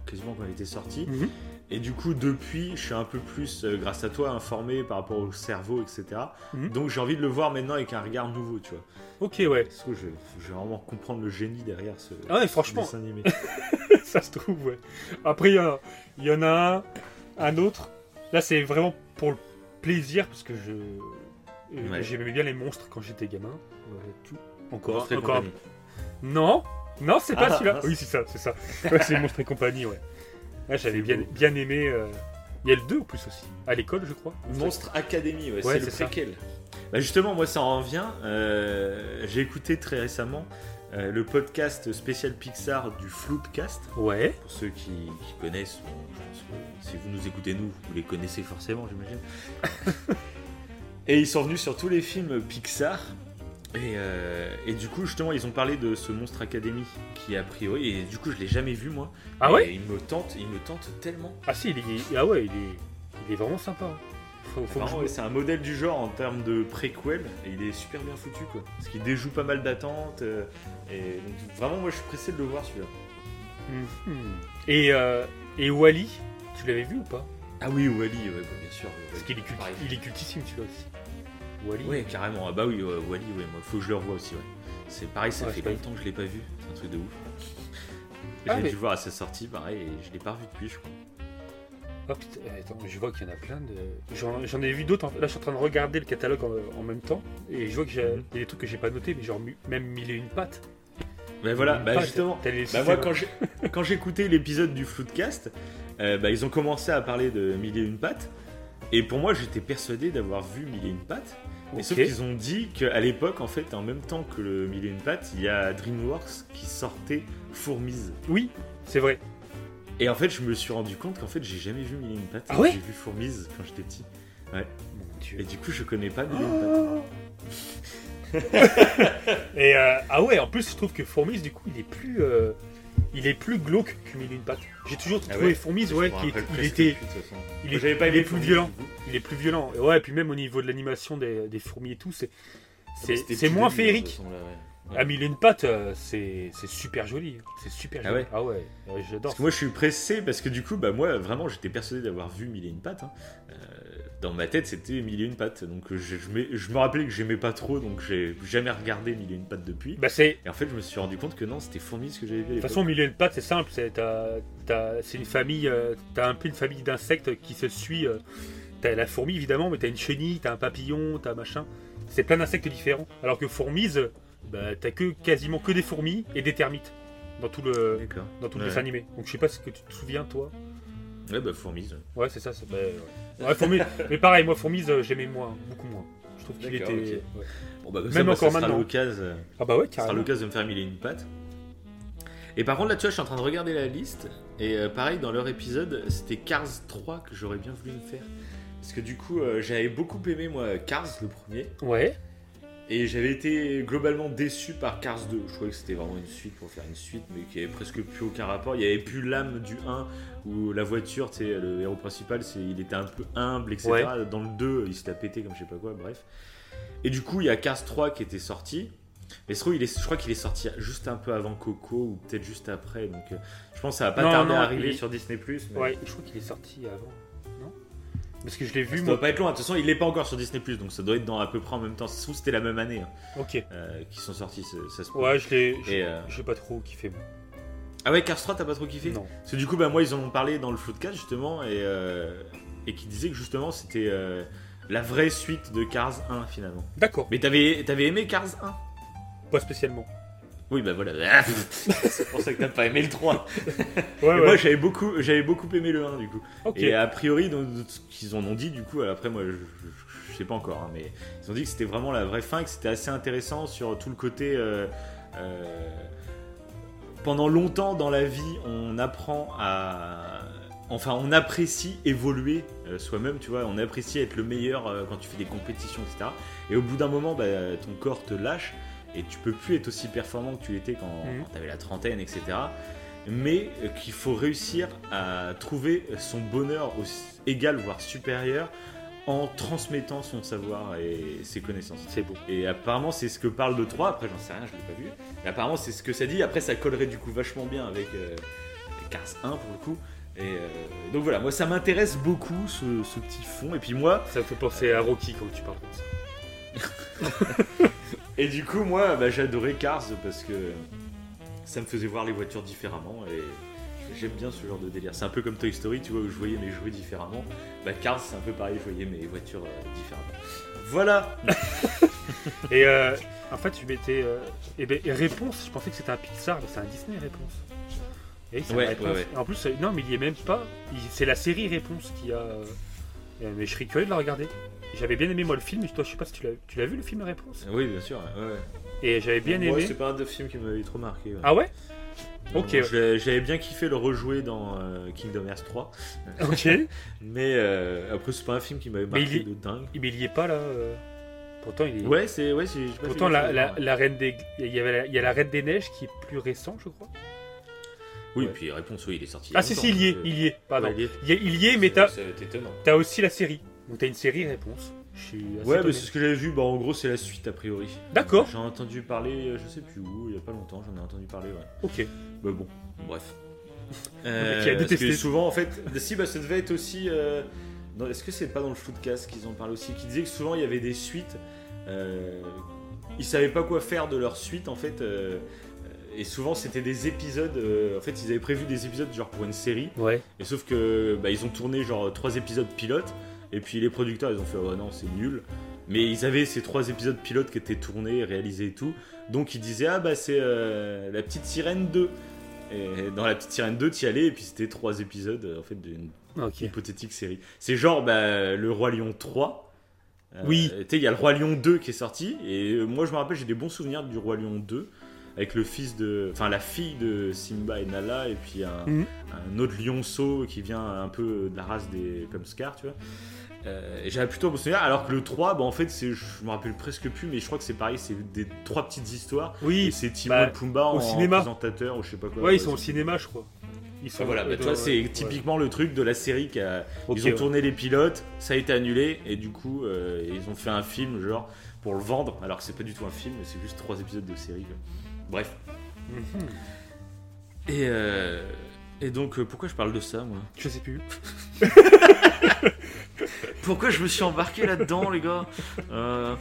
quasiment quand il était sorti. Mhm. Et du coup, depuis, je suis un peu plus, euh, grâce à toi, informé par rapport au cerveau, etc. Mhm. Donc, j'ai envie de le voir maintenant avec un regard nouveau, tu vois. Ok, ouais. Parce que je, je vais vraiment comprendre le génie derrière ce, Ah ouais, ce franchement, dessin animé. ça se trouve, ouais. Après, il y, en a un, un autre. Là, c'est vraiment pour le plaisir, parce que je euh, Ouais. j'aimais bien les monstres quand j'étais gamin. Ouais, tout. Encore, encore. compagnie. Non, non, c'est pas Ah, celui-là. Oui, c'est ça, c'est ça. Ouais, c'est Monstres et compagnie, ouais. J'avais bien, bien aimé. euh, Il y a le 2 en plus aussi. À l'école, je crois. Monstre Academy, ouais, Ouais, c'est le c'est ça. préquel. Bah justement, moi ça en revient. euh, J'ai écouté très récemment euh, le podcast spécial Pixar du Floodcast. Ouais. Pour ceux qui, qui connaissent, bon, je pense que si vous nous écoutez nous, vous les connaissez forcément, j'imagine. Et ils sont venus sur tous les films Pixar. Et, euh, et, du coup, justement, ils ont parlé de ce monstre Academy qui a priori, et du coup, je l'ai jamais vu moi. Ah ouais Il me tente, il me tente tellement. Ah si, il est, ah ouais, il est, il est vraiment sympa. c'est un modèle du genre en termes de préquel, et il est super bien foutu quoi. Parce qu'il déjoue pas mal d'attentes, euh, et donc, vraiment, moi, je suis pressé de le voir celui-là. Mhm. Et, euh, et Wally, tu l'avais vu ou pas? Ah oui, Wally, ouais, bah, bien sûr. Parce qu'il est, il est cultissime celui-là aussi. Wally Ouais, carrément. Ah bah oui, Wally, ouais, moi, faut que je le revoie aussi, ouais. C'est pareil, ça fait longtemps que je l'ai pas vu. C'est un truc de ouf. Ah, J'ai dû voir à sa sortie, pareil, et je l'ai pas revu depuis, je crois. Oh putain, eh, attends, je vois qu'il y en a plein de. J'en ai vu d'autres. Là, je suis en train de regarder le catalogue en, même temps, et je vois qu'il mhm. y a des trucs que j'ai pas notés, mais genre même mille et une pattes. Ben voilà, bah justement. Bah moi, quand j'écoutais l'épisode du Floodcast, euh, bah, ils ont commencé à parler de mille et une pattes. Et pour moi, j'étais persuadé d'avoir vu Mille et une pattes. Mais sauf qu'ils ont dit qu'à l'époque, en fait, en même temps que le Mille et une pattes, il y a DreamWorks qui sortait Fourmise. Oui, c'est vrai. Et en fait, je me suis rendu compte qu'en fait, j'ai jamais vu Mille et une pattes. Ah ouais J'ai vu Fourmise quand j'étais petit. Ouais. Et du coup, je connais pas Mille et une pattes. et euh, ah ouais, en plus, je trouve que Fourmise, du coup, il est plus. Euh, il est plus glauque que Mille une patte. J'ai toujours ah trouvé Fourmise, ouais, qui il était, il, est, pas il plus violent. Il est plus violent. Ouais, et puis même au niveau de l'animation des, des, fourmis et tout, c'est c'est moins féerique. À mille une patte, euh, c'est super joli. C'est super ah joli. Ah ouais, j'adore. Parce que moi, je suis pressé parce que du coup, bah moi, vraiment, j'étais persuadé d'avoir vu mille et une pattes. Hein. Euh, dans ma tête, c'était Mille et une pattes. Donc je, je, me rappelais que j'aimais pas trop, donc j'ai jamais regardé Mille et une pattes depuis. Bah, et en fait, je me suis rendu compte que non, c'était Fourmis que j'avais vu. De toute façon, Mille et une pattes, c'est simple. C'est une famille, euh, t'as un peu une famille d'insectes qui se suit. Euh, t'as la fourmi évidemment, mais t'as une chenille, t'as un papillon, t'as machin. C'est plein d'insectes différents. Alors que Fourmise, bah, t'as que quasiment que des fourmis et des termites dans tout le dans tout le dessin animé. Donc je sais pas ce que tu te souviens toi. Ouais bah Fourmise. Ouais c'est ça. Bah, mais pareil, moi, Fourmise, euh, j'aimais moins, beaucoup moins. Je trouve qu'il était. Bon, bah, Même encore ça maintenant. l'occasion. Ah bah ouais, de me faire mille et une pattes. Et par contre, là, tu vois, je suis en train de regarder la liste. Et euh, pareil, dans leur épisode, c'était Cars 3 que j'aurais bien voulu me faire. Parce que du coup, euh, j'avais beaucoup aimé, moi, Cars, le premier. Ouais. Et j'avais été globalement déçu par Cars 2. Je croyais que c'était vraiment une suite pour faire une suite, mais qui avait presque plus aucun rapport. Il n'y avait plus l'âme du 1 où la voiture, tu sais, le héros principal, c'est, il était un peu humble, etc. Dans le 2, il s'était pété comme je sais pas quoi, bref. Et du coup, il y a Cars 3 qui était sorti. Mais je, il est, je crois qu'il est sorti juste un peu avant Coco ou peut-être juste après. Donc euh, je pense que ça va pas tarder à arriver sur Disney. Mais... Ouais, je crois qu'il est sorti avant. Parce que je l'ai vu. Ça doit pas être loin. De toute façon, il n'est pas encore sur Disney donc ça doit être dans à peu près en même temps. Si c'était la même année. Hein, ok. Euh, qui sont sortis, ça se Ouais, je l'ai. Euh... pas trop kiffé. Moi. Ah ouais, Cars 3, t'as pas trop kiffé? Non. Parce que du coup, bah, moi, ils en ont parlé dans le Floodcast justement et, euh, et qui disaient que justement c'était euh, la vraie suite de Cars 1 finalement. D'accord. Mais t'avais avais aimé Cars 1 Pas spécialement. Oui, bah voilà. c'est pour ça que t'as pas aimé le 3. ouais, Moi, j'avais beaucoup, j'avais beaucoup aimé le 1 du coup. Et a priori, ce qu'ils en ont dit, du coup, après, moi, je, sais pas encore, hein, mais ils ont dit que c'était vraiment la vraie fin, que c'était assez intéressant sur tout le côté. Euh, euh, pendant longtemps dans la vie, on apprend à. Enfin, on apprécie évoluer euh, soi-même, tu vois. On apprécie être le meilleur quand tu fais des compétitions, etc. Et au bout d'un moment, bah, ton corps te lâche et tu peux plus être aussi performant que tu l'étais quand, mhm. tu avais la trentaine, etc. Mais euh, qu'il faut réussir à trouver son bonheur aussi, égal, voire supérieur, en transmettant son savoir et ses connaissances. C'est beau. Et apparemment, c'est ce que parle le 3. Après, j'en sais rien, je l'ai pas vu. Mais apparemment, c'est ce que ça dit. Après, ça collerait du coup vachement bien avec euh, Cars 1 pour le coup. Et euh, donc voilà, moi ça m'intéresse beaucoup ce, petit fond. Et puis moi. Ça me fait penser à Rocky quand tu parles comme ça. Et du coup, moi, bah, j'adorais Cars parce que ça me faisait voir les voitures différemment et j'aime bien ce genre de délire. C'est un peu comme Toy Story, tu vois, où je voyais mes jouets différemment. Bah, Cars, c'est un peu pareil, je voyais mes voitures euh, différemment. Voilà Et euh, en fait, je m'étais. Euh, et ben, réponse, je pensais que c'était un Pixar, mais c'est un Disney réponse. Et ouais, ouais, ouais. En plus, non, mais il y est même pas. C'est la série Réponse qui a. Mais je serais curieux de la regarder. J'avais bien aimé moi le film, toi je sais pas si tu l'as, tu l'as vu le film Réponse? Oui bien sûr, ouais. Et j'avais bien aimé. Moi c'est pas un de films qui m'avait trop marqué. Ah ouais? Ok. j'avais bien kiffé le rejouer dans euh, Kingdom Hearts 3. Ok. mais euh, après c'est pas un film qui m'avait marqué de dingue. Mais il y est pas là. Euh, Pourtant, il est. Ouais, c'est. Ouais, Pourtant, la, gaffe. la, la reine des. Il y, avait la, il y a la reine des neiges qui est plus récent, je crois. Oui, Ouais. puis réponse, oui, il est sorti. Ah, si, si, il y est, donc, il y est. Pardon. ouais, il y est. Il y, a- il y est, mais t'as aussi la série. Donc, t'as une série réponse. Je suis assez Ouais, mais c'est ce que j'avais vu. Bah, en gros, c'est la suite a priori. D'accord. J'en ai entendu parler, euh, je sais plus où, il y a pas longtemps, j'en ai entendu parler, ouais. Ok. Bah bon, bref. Euh, qui a parce détesté. que souvent, en fait, si, bah, ça devait être aussi. euh, Est-ce que c'est pas dans le Floodcast qu'ils en parlent aussi Qui disait que souvent il y avait des suites. euh, ils savaient pas quoi faire de leur suite, en fait. Et souvent, c'était des épisodes. euh, en fait, ils avaient prévu des épisodes, genre pour une série. Ouais. Et sauf que bah, ils ont tourné genre trois épisodes pilotes et puis les producteurs ils ont fait oh non c'est nul. Mais ils avaient ces trois épisodes pilotes qui étaient tournés, réalisés et tout. Donc ils disaient ah bah c'est euh, la petite sirène 2. Et dans la petite sirène 2 t'y allais et puis c'était trois épisodes euh, en fait d'une hypothétique série. C'est genre bah, le roi lion 3. Euh, Oui. Tu il y a le roi lion 2 qui est sorti et moi je me rappelle j'ai des bons souvenirs du roi lion 2 avec le fils de enfin la fille de Simba et Nala et puis un Mhm. un autre lionceau qui vient un peu de la race des comme Scar, tu vois. Euh, j'avais plutôt bon souvenir, alors que le 3, bah, en fait, je me rappelle presque plus, mais je crois que c'est pareil, c'est des trois petites histoires. Oui. c'est Timon bah, et Pumba au en cinéma. présentateur ou je sais pas quoi. Ouais, ils sont au cinéma, je crois. Ils Ah, voilà, bah, tu vois, c'est typiquement le truc de la série qui a. Ils ont ouais. tourné les pilotes, ça a été annulé, et du coup, euh, ils ont fait un film, genre, pour le vendre, alors que c'est pas du tout un film, c'est juste trois épisodes de série. quoi. Bref. Mhm. Et, euh, et donc, euh, pourquoi je parle de ça, moi? Je sais plus. Pourquoi je me suis embarqué là-dedans, les gars? Euh...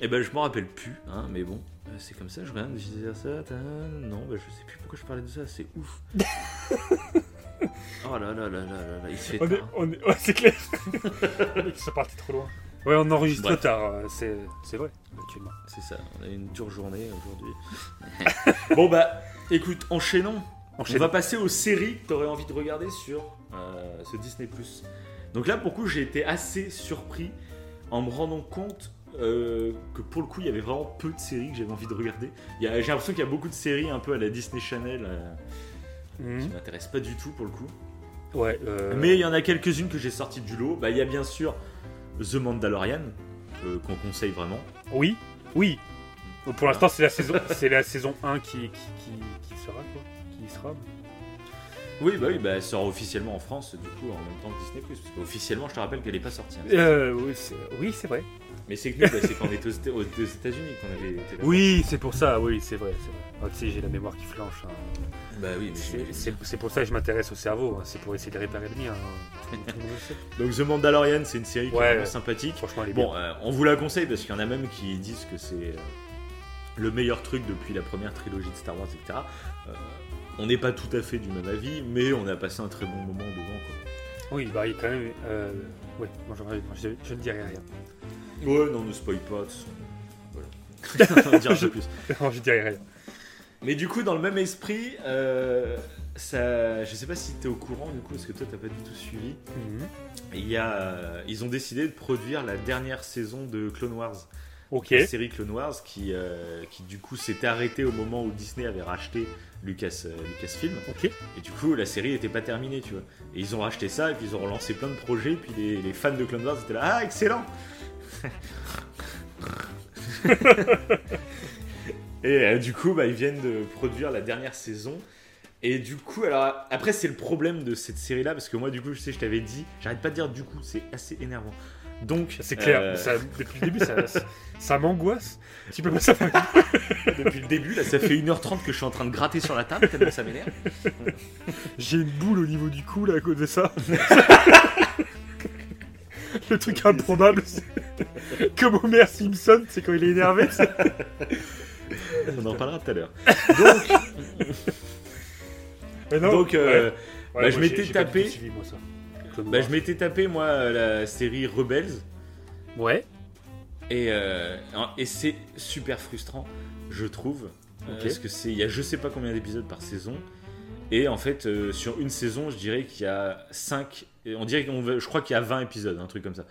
Eh ben, je m'en rappelle plus, hein, mais bon, euh, c'est comme ça, je regarde, je disais ça, ta- non, bah, je sais plus pourquoi je parlais de ça, c'est ouf. oh là là là là là là, il se fait On est, on est- ouais, c'est clair. Ça partait trop loin. Ouais, on enregistre Bref. tard, euh, c'est c'est vrai, actuellement. C'est ça, on a une dure journée aujourd'hui. bon bah, écoute, enchaînons. On va passer aux séries que tu aurais envie de regarder sur euh, ce Disney+. Donc là, pour le coup, j'ai été assez surpris en me rendant compte euh, que pour le coup, il y avait vraiment peu de séries que j'avais envie de regarder. Il y a- J'ai l'impression qu'il y a beaucoup de séries un peu à la Disney Channel euh, qui Mhm. m'intéressent pas du tout pour le coup. Ouais, euh, Mais il y en a quelques-unes que j'ai sorties du lot. Bah, il y a bien sûr The Mandalorian, euh, qu'on conseille vraiment. Oui, oui. Bon, Pour l'instant, c'est la saison, la saison 1 qui, qui, qui, qui sera quoi, qui sera. Oui, bah oui, bah, elle sort officiellement en France, du coup, en même temps que Disney+. Parce qu'officiellement, je te rappelle qu'elle est pas sortie. hein. Euh, oui, c'est vrai. Mais c'est que nous, bah, c'est quand on était aux, aux États-Unis qu'on avait été. Oui, c'est pour ça. Oui, c'est vrai, c'est vrai. Ah, tu sais, j'ai la mémoire qui flanche. hein. Bah oui, mais C'est- pour ça que je m'intéresse au cerveau. hein. C'est pour essayer de réparer le mien. hein. Donc The Mandalorian, c'est une série qui Ouais, est vraiment sympathique. Franchement, elle est Bon, bien. euh, on vous la conseille parce qu'il y en a même qui disent que c'est euh, le meilleur truc depuis la première trilogie de Star Wars, etc. Euh, on n'est pas tout à fait du même avis, mais on a passé un très bon moment devant. Quoi. Oui, bah, il y a quand même. Euh... Ouais, je, je, je ne dirai rien. Ouais, non, ne spoil pas. Voilà. on dira pas plus. Non, je dirai rien. Mais du coup, dans le même esprit, euh, ça, je sais pas si tu es au courant du coup, parce que toi, t'as pas du tout suivi. Mhm. Il y a, euh, ils ont décidé de produire la dernière saison de Clone Wars. Ok. la série Clone Wars qui, euh, qui du coup s'était arrêtée au moment où Disney avait racheté Lucas, euh, Lucasfilm. Ok. Et du coup, la série n'était pas terminée, tu vois. Et ils ont racheté ça, et puis ils ont relancé plein de projets, puis les, les fans de Clone Wars étaient là, ah, excellent Et euh, du coup, bah, ils viennent de produire la dernière saison. Et du coup, alors après, c'est le problème de cette série-là, parce que moi, du coup, je sais, je t'avais dit, j'arrête pas de dire du coup, c'est assez énervant. Donc, C'est clair. euh, Ça, depuis le début, ça, m'angoisse. Tu peux pas ça depuis le début, là, ça fait 1h30 que je suis en train de gratter sur la table, tellement ça m'énerve. J'ai une boule au niveau du cou là à cause de ça. Le truc improbable, c'est comme Homer Simpson, c'est quand il est énervé. c'est- On en parlera tout à l'heure. Donc, Mais non, donc euh, ouais. bah, Ouais, je m'étais tapé- suivi, moi, ça. Clone bah, Wars. je m'étais tapé, moi, la série Rebels. Ouais. Et, euh, et c'est super frustrant, je trouve. euh. Parce que c'est, il y a je sais pas combien d'épisodes par saison. Et en fait, euh, sur une saison, je dirais qu'il y a 5. On dirait qu'on je crois qu'il y a 20 épisodes, un truc comme ça.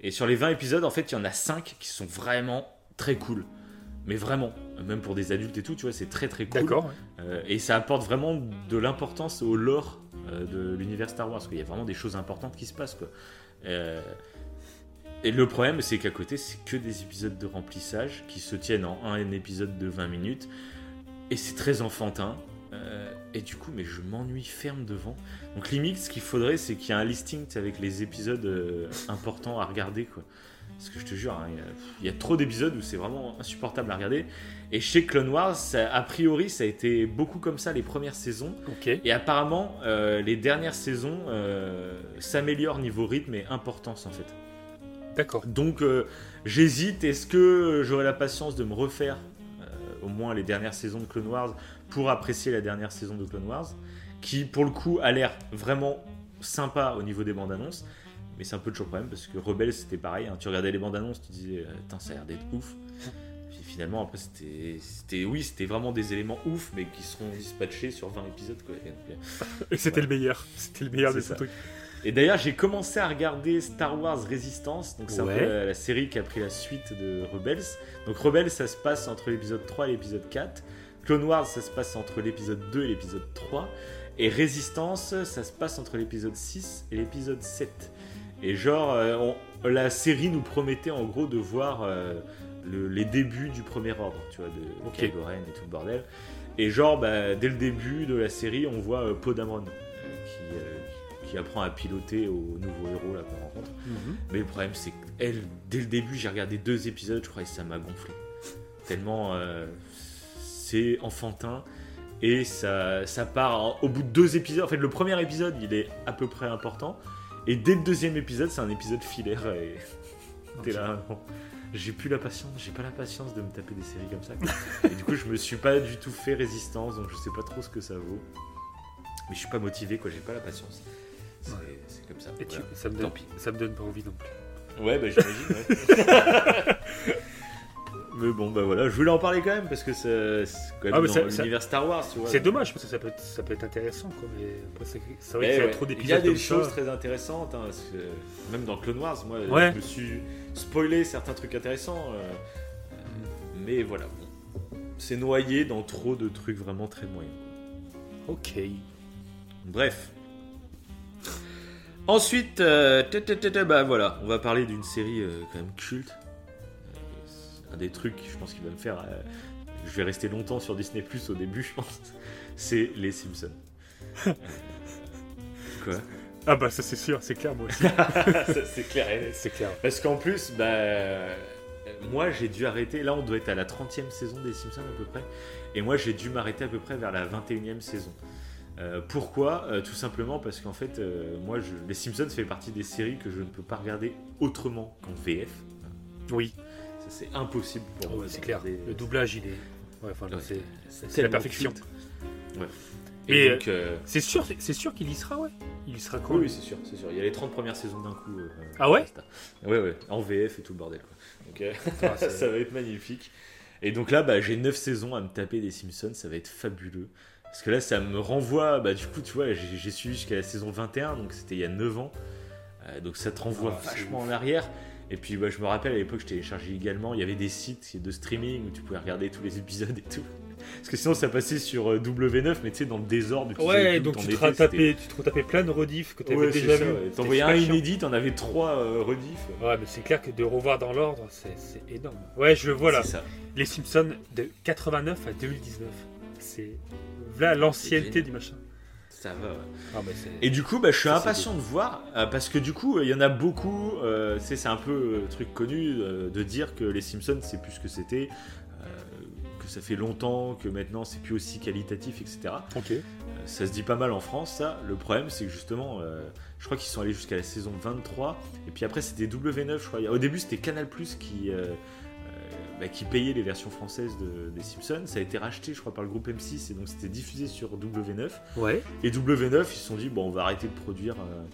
Et sur les 20 épisodes, en fait, il y en a 5 qui sont vraiment très cool. Mais vraiment, même pour des adultes et tout, tu vois, c'est très très cool. D'accord. ouais. Euh, et ça apporte vraiment de l'importance au lore euh, de l'univers Star Wars. Parce qu'il y a vraiment des choses importantes qui se passent. Quoi. Euh, Et le problème, c'est qu'à côté, c'est que des épisodes de remplissage qui se tiennent en un épisode de 20 minutes. Et c'est très enfantin. Euh, et du coup, mais je m'ennuie ferme devant. Donc limite, ce qu'il faudrait, c'est qu'il y ait un listing avec les épisodes euh, importants à regarder, quoi. Parce que je te jure, hein, il y, a trop d'épisodes où c'est vraiment insupportable à regarder. Et chez Clone Wars, a priori, ça a été beaucoup comme ça les premières saisons. Et apparemment, euh, les dernières saisons s'améliorent niveau rythme et importance en fait. D'accord. Donc j'hésite. Est-ce que j'aurai la patience de me refaire au moins les dernières saisons de Clone Wars pour apprécier la dernière saison de Clone Wars, qui pour le coup a l'air vraiment sympa au niveau des bandes annonces, mais c'est un peu toujours problème parce que Rebelle c'était pareil, hein. tu regardais les bandes annonces, tu disais, putain, ça a l'air d'être ouf. Puis finalement, après, c'était, oui, c'était vraiment des éléments ouf, mais qui seront dispatchés sur 20 épisodes. Quoi. Et c'était le meilleur, c'était le meilleur de ce truc. Et d'ailleurs, j'ai commencé à regarder Star Wars Resistance, donc c'est un peu la, série qui a pris la suite de Rebels. Donc Rebels, ça se passe entre l'épisode 3 et l'épisode 4. Clone Wars, ça se passe entre l'épisode 2 et l'épisode 3. Et Résistance, ça se passe entre l'épisode 6 et l'épisode 7. Et genre, euh, la série nous promettait en gros de voir euh, les débuts du premier ordre, tu vois, de okay. Kylo et tout le bordel. Et genre, bah, dès le début de la série, on voit euh, Podamron qui, qui, apprend à piloter au nouveau héros qu'on rencontre. Mhm. Mais le problème, c'est qu'elle, dès le début, j'ai regardé deux épisodes, je crois, et ça m'a gonflé. Tellement c'est enfantin et ça, ça part au bout de deux épisodes. En fait, le premier épisode, il est à peu près important. Et dès le deuxième épisode, c'est un épisode filaire. Et t'es là, non. J'ai plus la patience, j'ai pas la patience de me taper des séries comme ça. et du coup, je me suis pas du tout fait résistance, donc je sais pas trop ce que ça vaut. Mais je suis pas motivé, quoi, j'ai pas la patience. C'est comme ça. Et ça, me donne, ça me donne pas envie non plus. Ouais, bah j'imagine, ouais. Mais bon, bah voilà, je voulais en parler quand même parce que c'est quand même ah, dans l'univers Star Wars, tu vois. C'est dommage parce que ça peut être, ça peut être intéressant, quoi. Mais c'est vrai qu'il y a trop d'épisodes. Il y a des choses très intéressantes, hein, même dans Clone Wars, moi, je me suis spoilé certains trucs intéressants. Euh, mais voilà, c'est noyé dans trop de trucs vraiment très moyens. Ok. Bref. Ensuite, euh, bah voilà, on va parler d'une série euh, quand même culte un des trucs, je pense qu'il va me faire. Euh, je vais rester longtemps sur Disney Plus au début, je pense. C'est les Simpsons. Quoi? Ah bah ça c'est sûr, c'est clair moi aussi. c'est clair, c'est clair. Parce qu'en plus, bah moi j'ai dû arrêter, là on doit être à la 30e saison des Simpsons à peu près, et moi j'ai dû m'arrêter à peu près vers la 21e saison. Euh, pourquoi? Euh, Tout simplement parce qu'en fait, moi, je, les Simpsons fait partie des séries que je ne peux pas regarder autrement qu'en VF. Oui c'est impossible pour moi. c'est clair. Le doublage, il est. Ouais, enfin, c'est la perfection. Ouais. Et, donc, euh, c'est sûr, c'est sûr qu'il y sera, ouais. Il y sera quand Oui, c'est sûr, c'est sûr. Il y a les 30 premières saisons d'un coup. Euh, ah ouais Ouais, ouais. En VF et tout le bordel, quoi. Donc, euh, ah, ça va être magnifique. Et donc là, bah, j'ai 9 saisons à me taper des Simpsons, ça va être fabuleux. Parce que là, ça me renvoie, bah, du coup, tu vois, j'ai suivi jusqu'à la saison 21, donc c'était il y a 9 ans. donc ça te renvoie ah, vachement en arrière. Et puis bah, je me rappelle à l'époque, je téléchargeais également, il y avait des sites de streaming où tu pouvais regarder tous les épisodes et tout. Parce que sinon ça passait sur euh, W9, mais tu sais, dans le désordre. Ouais, donc tu te, retapais, tu te retapais plein de rediffs que tu avais déjà vu. T'envoyais un inédit, t'en avais trois euh, rediffs. Ouais, mais c'est clair que de revoir dans l'ordre, c'est énorme. Ouais, je le vois là. Ça. Les Simpsons de 89 à 2019. C'est là l'ancienneté du machin. Ah, et du coup, bah, je suis impatient de voir euh, parce que du coup, il y en a beaucoup. Euh, c'est un peu un truc connu euh, de dire que les Simpsons, c'est plus ce que c'était, que ça fait longtemps, que maintenant c'est plus aussi qualitatif, etc. Ok. ça se dit pas mal en France, ça. Le problème, c'est que justement, je crois qu'ils sont allés jusqu'à la saison 23, et puis après, c'était W9, je crois. Au début, c'était Canal Plus qui bah, qui payait les versions françaises des Simpsons. Ça a été racheté, je crois, par le groupe M6 et donc c'était diffusé sur W9. Ouais. Et W9, ils se sont dit, bon, on va arrêter de produire euh,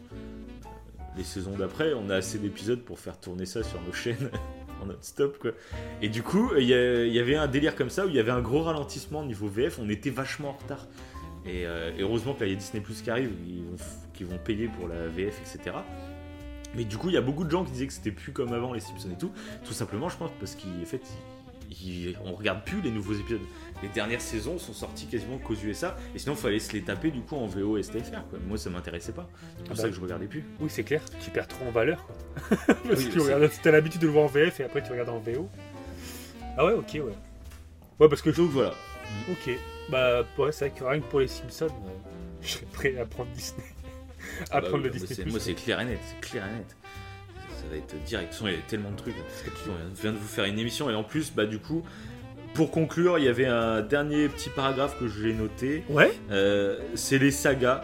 les saisons d'après. On a assez d'épisodes pour faire tourner ça sur nos chaînes en non-stop, quoi. Et du coup, il y, avait un délire comme ça où il y avait un gros ralentissement au niveau VF. On était vachement en retard. Et, euh, heureusement que là, il y a Disney Plus qui arrive, qui vont payer pour la VF, etc. Mais du coup, il y a beaucoup de gens qui disaient que c'était plus comme avant les Simpsons et tout. Tout simplement, je pense, parce qu'ils fait, on regarde plus les nouveaux épisodes. Les dernières saisons sont sorties quasiment qu'aux USA, et sinon il fallait se les taper du coup en VO et STFR. Quoi. Moi ça m'intéressait pas, c'est pour Ah ça bah. que je regardais plus. Oui, c'est clair, tu perds trop en valeur. Quoi. Parce Oui, que tu regardes, t'as l'habitude de le voir en VF et après tu regardes en VO. Ah ouais, ok, ouais. Ouais, parce que Donc voilà. Ok. Bah, ouais, c'est vrai que rien que pour les Simpsons, euh, je serais prêt à prendre Disney. À Ah bah prendre oui, le moi, Disney. c'est- Moi c'est clair et net, c'est clair et net. Ça va être direct. Il y a tellement de trucs. On vient de vous faire une émission et en plus, bah du coup, pour conclure, il y avait un dernier petit paragraphe que j'ai noté. Ouais Euh, c'est les sagas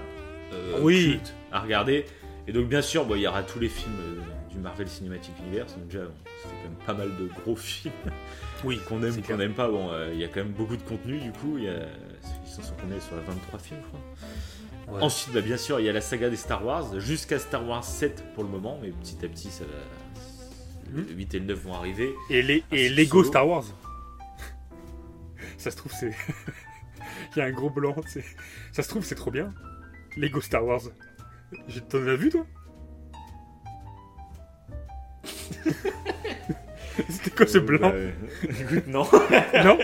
euh, Oui. cultes à regarder. Et donc, bien sûr, bon, il y aura tous les films euh, du Marvel Cinematic Universe. Donc, déjà, quand même pas mal de gros films Oui, qu'on aime, c'est qu'on n'aime pas. Bon, il y a quand même beaucoup de contenu, du coup. Il y a, ils sont combien? Sur la 23 films, je crois. Ouais. Ensuite, bah, bien sûr, il y a la saga des Star Wars, jusqu'à Star Wars 7 pour le moment, mais petit à petit, ça va. Le Mhm. 8 et le 9 vont arriver. Et, les, Ah, et c'est Lego solo. Star Wars. ça se trouve, c'est. Il y a un gros blanc, tu sais. Ça se trouve, c'est trop bien. Lego Star Wars. T'en as vu, toi? C'était quoi ce Euh, blanc? bah, Écoute, non. Non?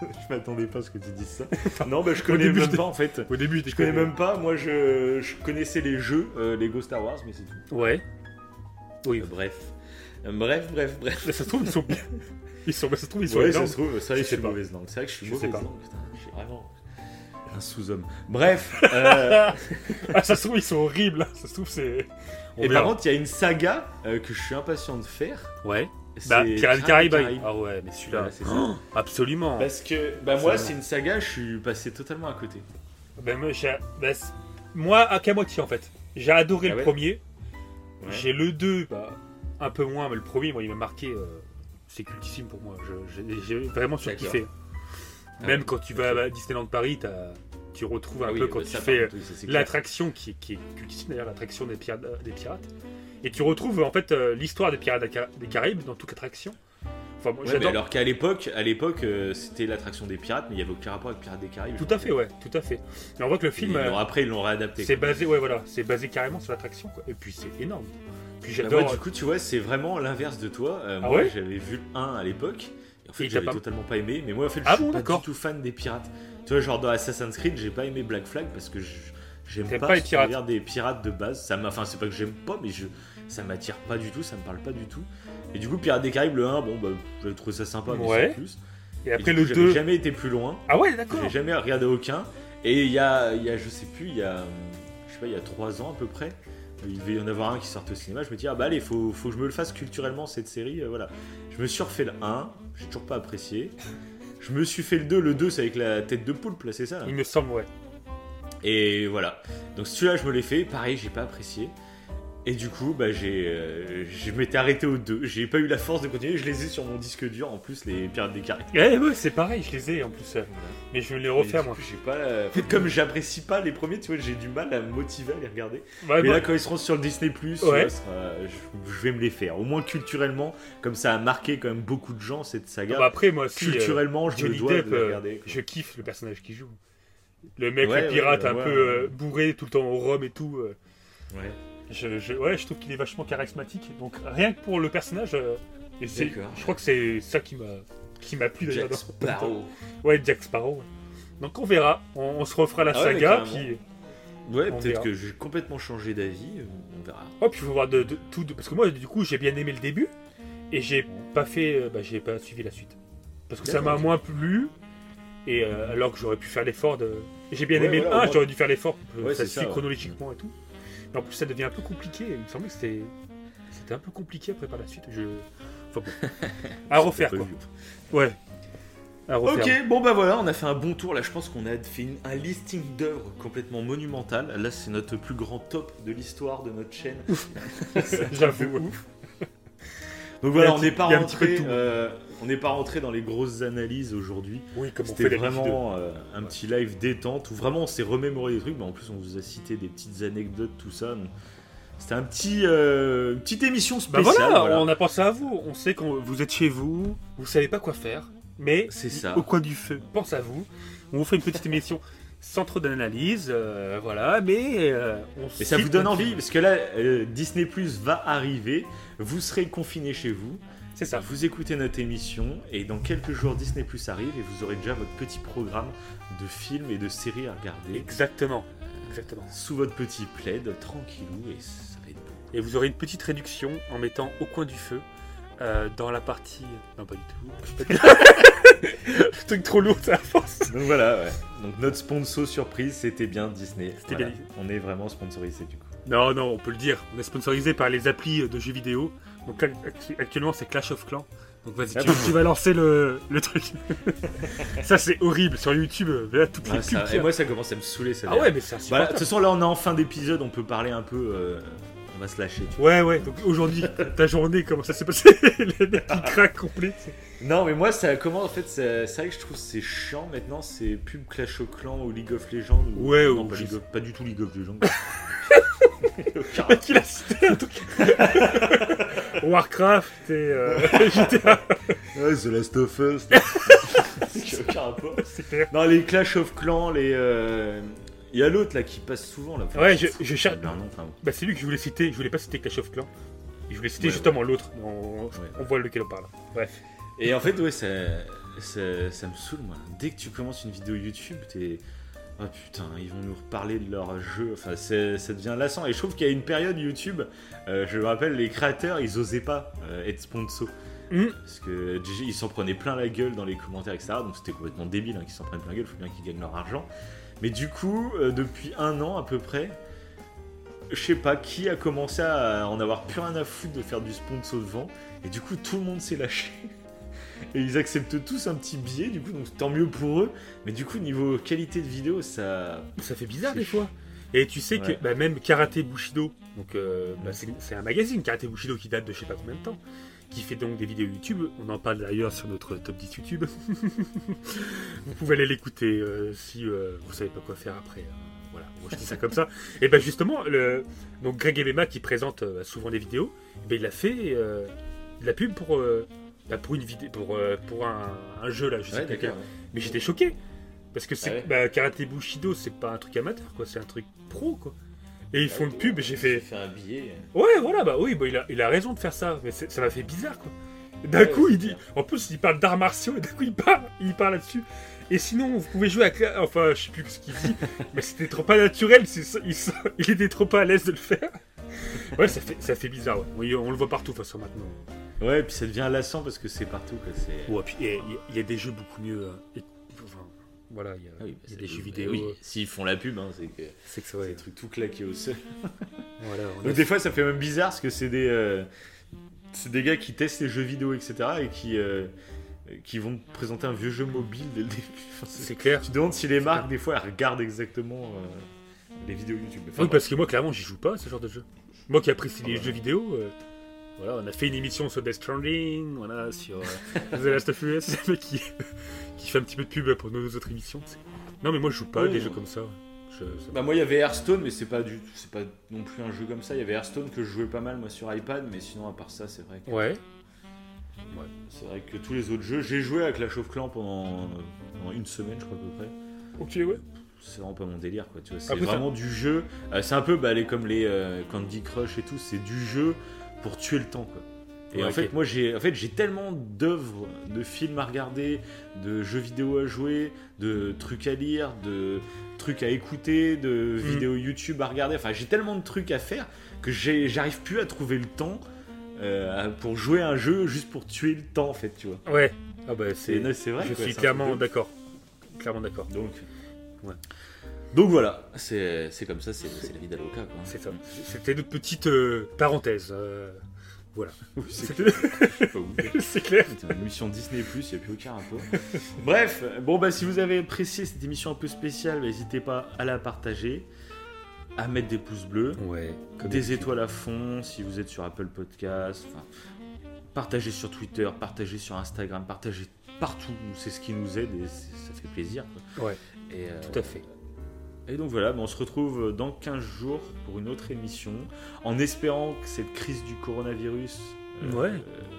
je m'attendais pas à ce que tu dises ça. Non, bah, je connais début, même je- pas en fait. Au début, Je connais même pas. Moi, je, je connaissais les jeux euh, Lego Star Wars, mais c'est tout. Ouais. Oui. Euh, bref. Euh, bref, bref, bref. Ça se trouve, ils sont bien. Ils sont, ça se trouve, ils sont Ouais, ça se trouve, ça, Je je sais suis pas. mauvaise langue. C'est vrai que je suis Je mauvaise sais pas. langue. Putain, je suis vraiment un sous-homme. Bref. euh, Ah, ça se trouve, ils sont horribles. hein. Ça se trouve, c'est. Et par contre, il y a une saga euh, que je suis impatient de faire. ouais. Bah, Pirates des Caraïbes. Caraïbes. Ah ouais, mais celui-là. C'est ça. Oh, absolument. Parce que bah, moi, c'est une saga, je suis passé totalement à côté. Ben, moi, ben, c'est- moi, à qu'à moitié en fait. J'ai adoré Ah le ouais premier. Ouais. J'ai le 2, bah, un peu moins, mais le premier, moi, il m'a marqué. euh, c'est cultissime pour moi. Je- J'ai vraiment surkiffé. Ah Même ouais. quand tu vas à Disneyland Paris, t'as- tu retrouves un Ah oui, peu quand bah, tu fais clair. l'attraction qui, qui est cultissime d'ailleurs, l'attraction des pirates, euh, des pirates. Et tu retrouves en fait euh, l'histoire des pirates des Cara- des Caraïbes dans toute l'attraction. Enfin, moi, Ouais, mais j'adore. alors qu'à l'époque, à l'époque, euh, c'était l'attraction des pirates, mais il y avait aucun rapport avec Pirates des Caraïbes. Tout à fait, ouais, tout à fait. Mais on voit que le film, euh, après, ils l'ont réadapté. c'est basé, ouais, voilà, c'est basé carrément sur l'attraction, quoi. Et puis c'est énorme. Puis Bah, j'adore. du coup, tu vois, c'est vraiment l'inverse de toi. Euh, Ah moi, ouais j'avais vu le 1 à l'époque. Et en fait, j'avais pas- totalement pas aimé. Mais moi, en fait, je Ah suis bon, pas du tout fan des pirates. Tu vois, genre dans Assassin's Creed, j'ai pas aimé Black Flag parce que je- j'aime pas, pas les pirates. des pirates de base. Ça enfin, c'est pas que j'aime pas, mais je, ça m'attire pas du tout, ça me parle pas du tout. Et du coup, Pirates des Caraïbes, le 1, bon, bah, j'avais trouvé ça sympa, mais Ouais. sans plus. Et Et après du le coup, j'avais 2. jamais été plus loin. Ah ouais, d'accord. J'ai jamais regardé aucun. Et il y a, y a, je sais plus, il y a, je sais pas, il y a trois ans à peu près, il devait y en avoir un qui sortait au cinéma. Je me dis, ah bah allez, faut, faut que je me le fasse culturellement cette série. euh, voilà. Je me suis refait le 1, j'ai toujours pas apprécié. Je me suis fait le 2, le 2 c'est avec la tête de poulpe, là, c'est ça là Il me semble, ouais. Et voilà. Donc celui-là, je me l'ai fait. Pareil, j'ai pas apprécié. Et du coup, bah, j'ai, euh, je m'étais arrêté au 2. J'ai pas eu la force de continuer. Je les ai sur mon disque dur en plus, les Pirates des Caraïbes. Ouais, ouais, c'est pareil, je les ai en plus. euh, Mais je vais les refaire, moi. j'ai pas. En fait, comme j'apprécie pas les premiers, tu vois, j'ai du mal à me motiver à les regarder. Ouais, Mais là, quand ils seront sur le Disney Plus, Ouais. je, je vais me les faire. Au moins culturellement, comme ça a marqué quand même beaucoup de gens cette saga. bah, après, moi aussi, euh, culturellement, je me dois Depp, de les euh, regarder. quoi. je kiffe le personnage qu'il joue. Le mec, Ouais, le pirate, ouais, un peu euh, bourré, tout le temps au rhum et tout. euh, Ouais. je, je- ouais, je trouve qu'il est vachement charismatique. Donc, rien que pour le personnage, euh, et je crois que c'est ça qui m'a, qui m'a plu. Jack Sparrow. Ouais, Jack Sparrow. Donc, on verra. On, on se refera la Ah saga. puis, Ouais, peut-être que j'ai complètement changé d'avis. On verra. oh, puis il faut voir de, de- tout. de- parce que moi, du coup, j'ai bien aimé le début. Et j'ai pas fait. Bah, j'ai pas suivi la suite. Parce que ça m'a moins plu. Et euh, alors que j'aurais pu faire l'effort de. J'ai bien Ouais, aimé voilà, le au 1, moins- j'aurais dû faire l'effort. pour que Ouais, ça chronologiquement et tout. Mais en plus, ça devient un peu compliqué. Il me semblait que c'était. C'était un peu compliqué après par la suite. Je... Enfin bon. À refaire, quoi. Ouais. Ok, bon bah voilà, on a fait un bon tour. Là, je pense qu'on a fait une- un listing d'œuvres complètement monumental. Là, c'est notre plus grand top de l'histoire de notre chaîne. J'avoue. Donc voilà, on n'est pas rentré, euh, on n'est pas rentré dans les grosses analyses aujourd'hui. Oui, comme C'était vraiment euh, un petit live détente où vraiment on s'est remémoré des trucs, mais en plus on vous a cité des petites anecdotes, tout ça. donc C'était un petit, euh, une petite émission Bah spéciale. voilà, voilà. on a pensé à vous. On sait que vous êtes chez vous, vous savez pas quoi faire, mais C'est ça. au coin du feu, pense à vous. On vous fait une petite émission sans trop d'analyse, euh, voilà, mais euh, on Et ça vous donne envie parce que là, euh, Disney Plus va arriver, vous serez confinés chez vous. C'est ça. Vous écoutez notre émission et dans quelques jours Disney Plus arrive et vous aurez déjà votre petit programme de films et de séries à regarder. Exactement. Exactement. Sous votre petit plaid, tranquillou et ça va être beau. Et vous aurez une petite réduction en mettant au coin du feu euh, dans la partie. Non, pas du tout. Le truc trop lourd, la force. Donc voilà, ouais. Donc notre sponsor surprise, c'était bien Disney. C'était Voilà. bien. On est vraiment sponsorisé du coup. Non, non, on peut le dire. On est sponsorisé par les applis de jeux vidéo. Donc actuellement, c'est Clash of Clans. Donc vas-y, Ah tu, bah. tu vas lancer le, le truc. ça, c'est horrible. Sur YouTube, euh, là, toutes les Ouais, pubs. ça- et moi ça commence à me saouler ça. Ah ouais, mais c'est Voilà, de toute façon là on est en fin d'épisode, on peut parler un peu. euh, on va se lâcher. tu Ouais, ouais. Donc aujourd'hui, ta journée, comment ça s'est passé Les mecs qui craquent complet. c'est- Non, mais moi, ça comment en fait C'est vrai que je trouve que c'est chiant maintenant. C'est pub Clash of Clans ou League of Legends. Ou... Ouais, non, ou pas, League of- pas du tout League of Legends. Le mec, il a cité un truc. Warcraft et euh, GTA. Ouais, The Last of Us. J'ai aucun rapport. C'est clair. Non, les Clash of Clans, les. euh, Il y a l'autre là qui passe souvent là. Ouais, je, je cherche. Enfin, Bah, c'est lui que je voulais citer. Je voulais pas citer Clash of Clans. Je voulais citer Ouais, justement l'autre. On, on voit lequel on parle. Bref. Et en fait, ouais, ça, ça, ça me saoule, moi. Dès que tu commences une vidéo YouTube, t'es. Oh putain, ils vont nous reparler de leur jeu. Enfin, ça devient lassant. Et je trouve qu'il y a une période YouTube, euh, je me rappelle, les créateurs, ils osaient pas euh, être sponsor. Mhm. Parce que ils s'en prenaient plein la gueule dans les commentaires, etc. Donc c'était complètement débile hein, qu'ils s'en prennent plein la gueule. Faut bien qu'ils gagnent leur argent. Mais du coup, euh, depuis un an à peu près, je sais pas qui a commencé à en avoir plus rien à foutre de faire du sponsor devant. Et du coup, tout le monde s'est lâché. Et ils acceptent tous un petit billet, du coup, donc tant mieux pour eux. Mais du coup, niveau qualité de vidéo, ça. Ça fait bizarre des fois. Et tu sais que bah, même Karate Bushido, donc euh, bah, c'est un magazine Karate Bushido qui date de je sais pas combien de temps, qui fait donc des vidéos YouTube. On en parle d'ailleurs sur notre top 10 YouTube. vous pouvez aller l'écouter euh, si euh, vous savez pas quoi faire après. euh, voilà, moi je dis ça comme ça. Et ben justement, le, donc Greg Ebema qui présente souvent des vidéos, ben, il a fait de la pub pour, bah, pour une vidéo, pour, euh, pour un, un jeu là, je sais Ouais. Mais j'étais choqué. Parce que c'est Ah ouais. bah, Karate Bushido, c'est pas un truc amateur, quoi. C'est un truc pro, quoi. Et ils font de pub, et j'ai fait. fait un billet. Ouais, voilà, bah oui, bah, il, a, il a raison de faire ça. Mais ça m'a fait bizarre, quoi. D'un coup, il dit. En plus, il parle d'arts martiaux, et d'un coup, il parle, il parle là-dessus. Et sinon, vous pouvez jouer à. Enfin, je sais plus ce qu'il dit, mais c'était trop pas naturel. il, était trop pas à l'aise de le faire. Ouais, ça fait, ça fait bizarre, ouais. Oui, on le voit partout, de toute façon, maintenant. Ouais, puis ça devient lassant parce que c'est partout. C'est- Ouais, puis il y, a- il y a des jeux beaucoup mieux. hein. Et- enfin, voilà, il y a, Ah oui, bah, il y a c'est- des jeux bah vidéo. Oui, s'ils font la pub, hein, c'est que C'est que ça, ouais. des trucs tout claqués au sol. Voilà, Donc des fois, ça fait même bizarre parce que c'est des, euh, c'est des gars qui testent les jeux vidéo, etc. et qui, euh, qui vont te présenter un vieux jeu mobile dès le début. Enfin, c'est- clair. tu te demandes si les marques, des fois, elles regardent exactement euh, les vidéos YouTube. Enfin, Oui, parce que moi, clairement, j'y joue pas à ce genre de jeu. Moi qui apprécie les jeux vidéo, euh, voilà, on a fait une émission sur Death Stranding, voilà, sur euh, The Last of Us, qui, qui fait un petit peu de pub pour nos autres émissions. Non, mais moi, je joue pas à Oui, des ouais. jeux comme ça. Je- ça- Bah moi il y avait Hearthstone mais c'est pas du c'est pas non plus un jeu comme ça. Il y avait Hearthstone que je jouais pas mal moi sur iPad mais sinon à part ça c'est vrai que Ouais. c'est vrai que tous les autres jeux j'ai joué à Clash of Clans pendant, pendant une semaine je crois à peu près. Ok, ouais. C'est vraiment pas mon délire quoi tu vois. C'est Après, ça- vraiment du jeu. Euh, c'est un peu bah, les, comme les euh, Candy Crush et tout. C'est du jeu pour tuer le temps quoi. Et Ouais, en fait, moi, j'ai en fait, j'ai tellement d'œuvres, de films à regarder, de jeux vidéo à jouer, de trucs à lire, de trucs à écouter, de Mm. vidéos YouTube à regarder. Enfin, j'ai tellement de trucs à faire que j'arrive plus à trouver le temps euh, pour jouer à un jeu juste pour tuer le temps, en fait, tu vois. Ouais. Ah bah, C'est vrai. Je quoi, suis clairement d'accord. Clairement d'accord. Donc, Ouais. Donc voilà, c'est comme ça, c'est la vie d'avocat, quoi. C'est ça. C'était notre petite euh, parenthèse. euh, voilà. Oui, c'est clair. C'est une émission Disney+, il n'y a plus aucun rapport. Bref, bon bah si vous avez apprécié cette émission un peu spéciale, n'hésitez pas à la partager, à mettre des pouces bleus, Ouais. des étoiles à fond si vous êtes sur Apple Podcast, partagez sur Twitter, partagez sur Instagram, partagez partout, c'est ce qui nous aide et ça fait plaisir. quoi. Ouais. Et, euh, Tout à fait. Et donc voilà, bah, on se retrouve dans 15 jours pour une autre émission, en espérant que cette crise du coronavirus euh, Ouais.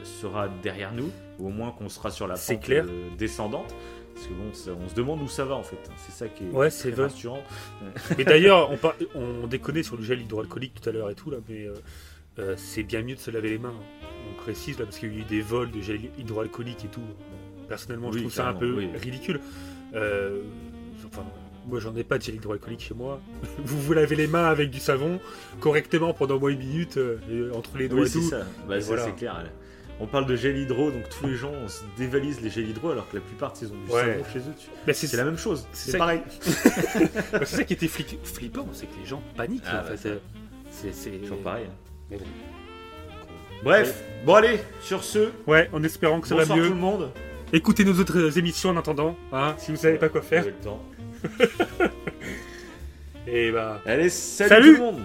sera derrière nous, ou au moins qu'on sera sur la pente clair. euh, descendante. Parce que bon, ça- on se demande où ça va en fait. hein. C'est ça qui est Ouais, c'est rassurant. Mais d'ailleurs, on, par- on déconnait sur le gel hydroalcoolique tout à l'heure et tout là, mais euh, euh, c'est bien mieux de se laver les mains. On précise là parce qu'il y a eu des vols de gel hydroalcoolique et tout. Personnellement, je trouve ça un peu ridicule. Euh, enfin, moi, j'en ai pas de gel hydroalcoolique chez moi. vous vous lavez les mains avec du savon correctement pendant moins une minute euh, entre les doigts et tout. ça. Bah, c'est clair. On parle de gel hydro, donc tous les gens se dévalisent les gels hydro alors que la plupart ils ont du savon chez eux. Bah, c'est la même chose, c'est pareil. Bah, c'est ça qui était flippant, c'est que les gens paniquent. Ah, c'est toujours pareil. Hein. Bref, bon allez, sur ce. Ouais, en espérant que ça va mieux. tout le monde. Écoutez nos autres émissions en attendant, hein, si vous savez pas quoi faire. Le temps. Et bah. Allez, salut, salut tout le monde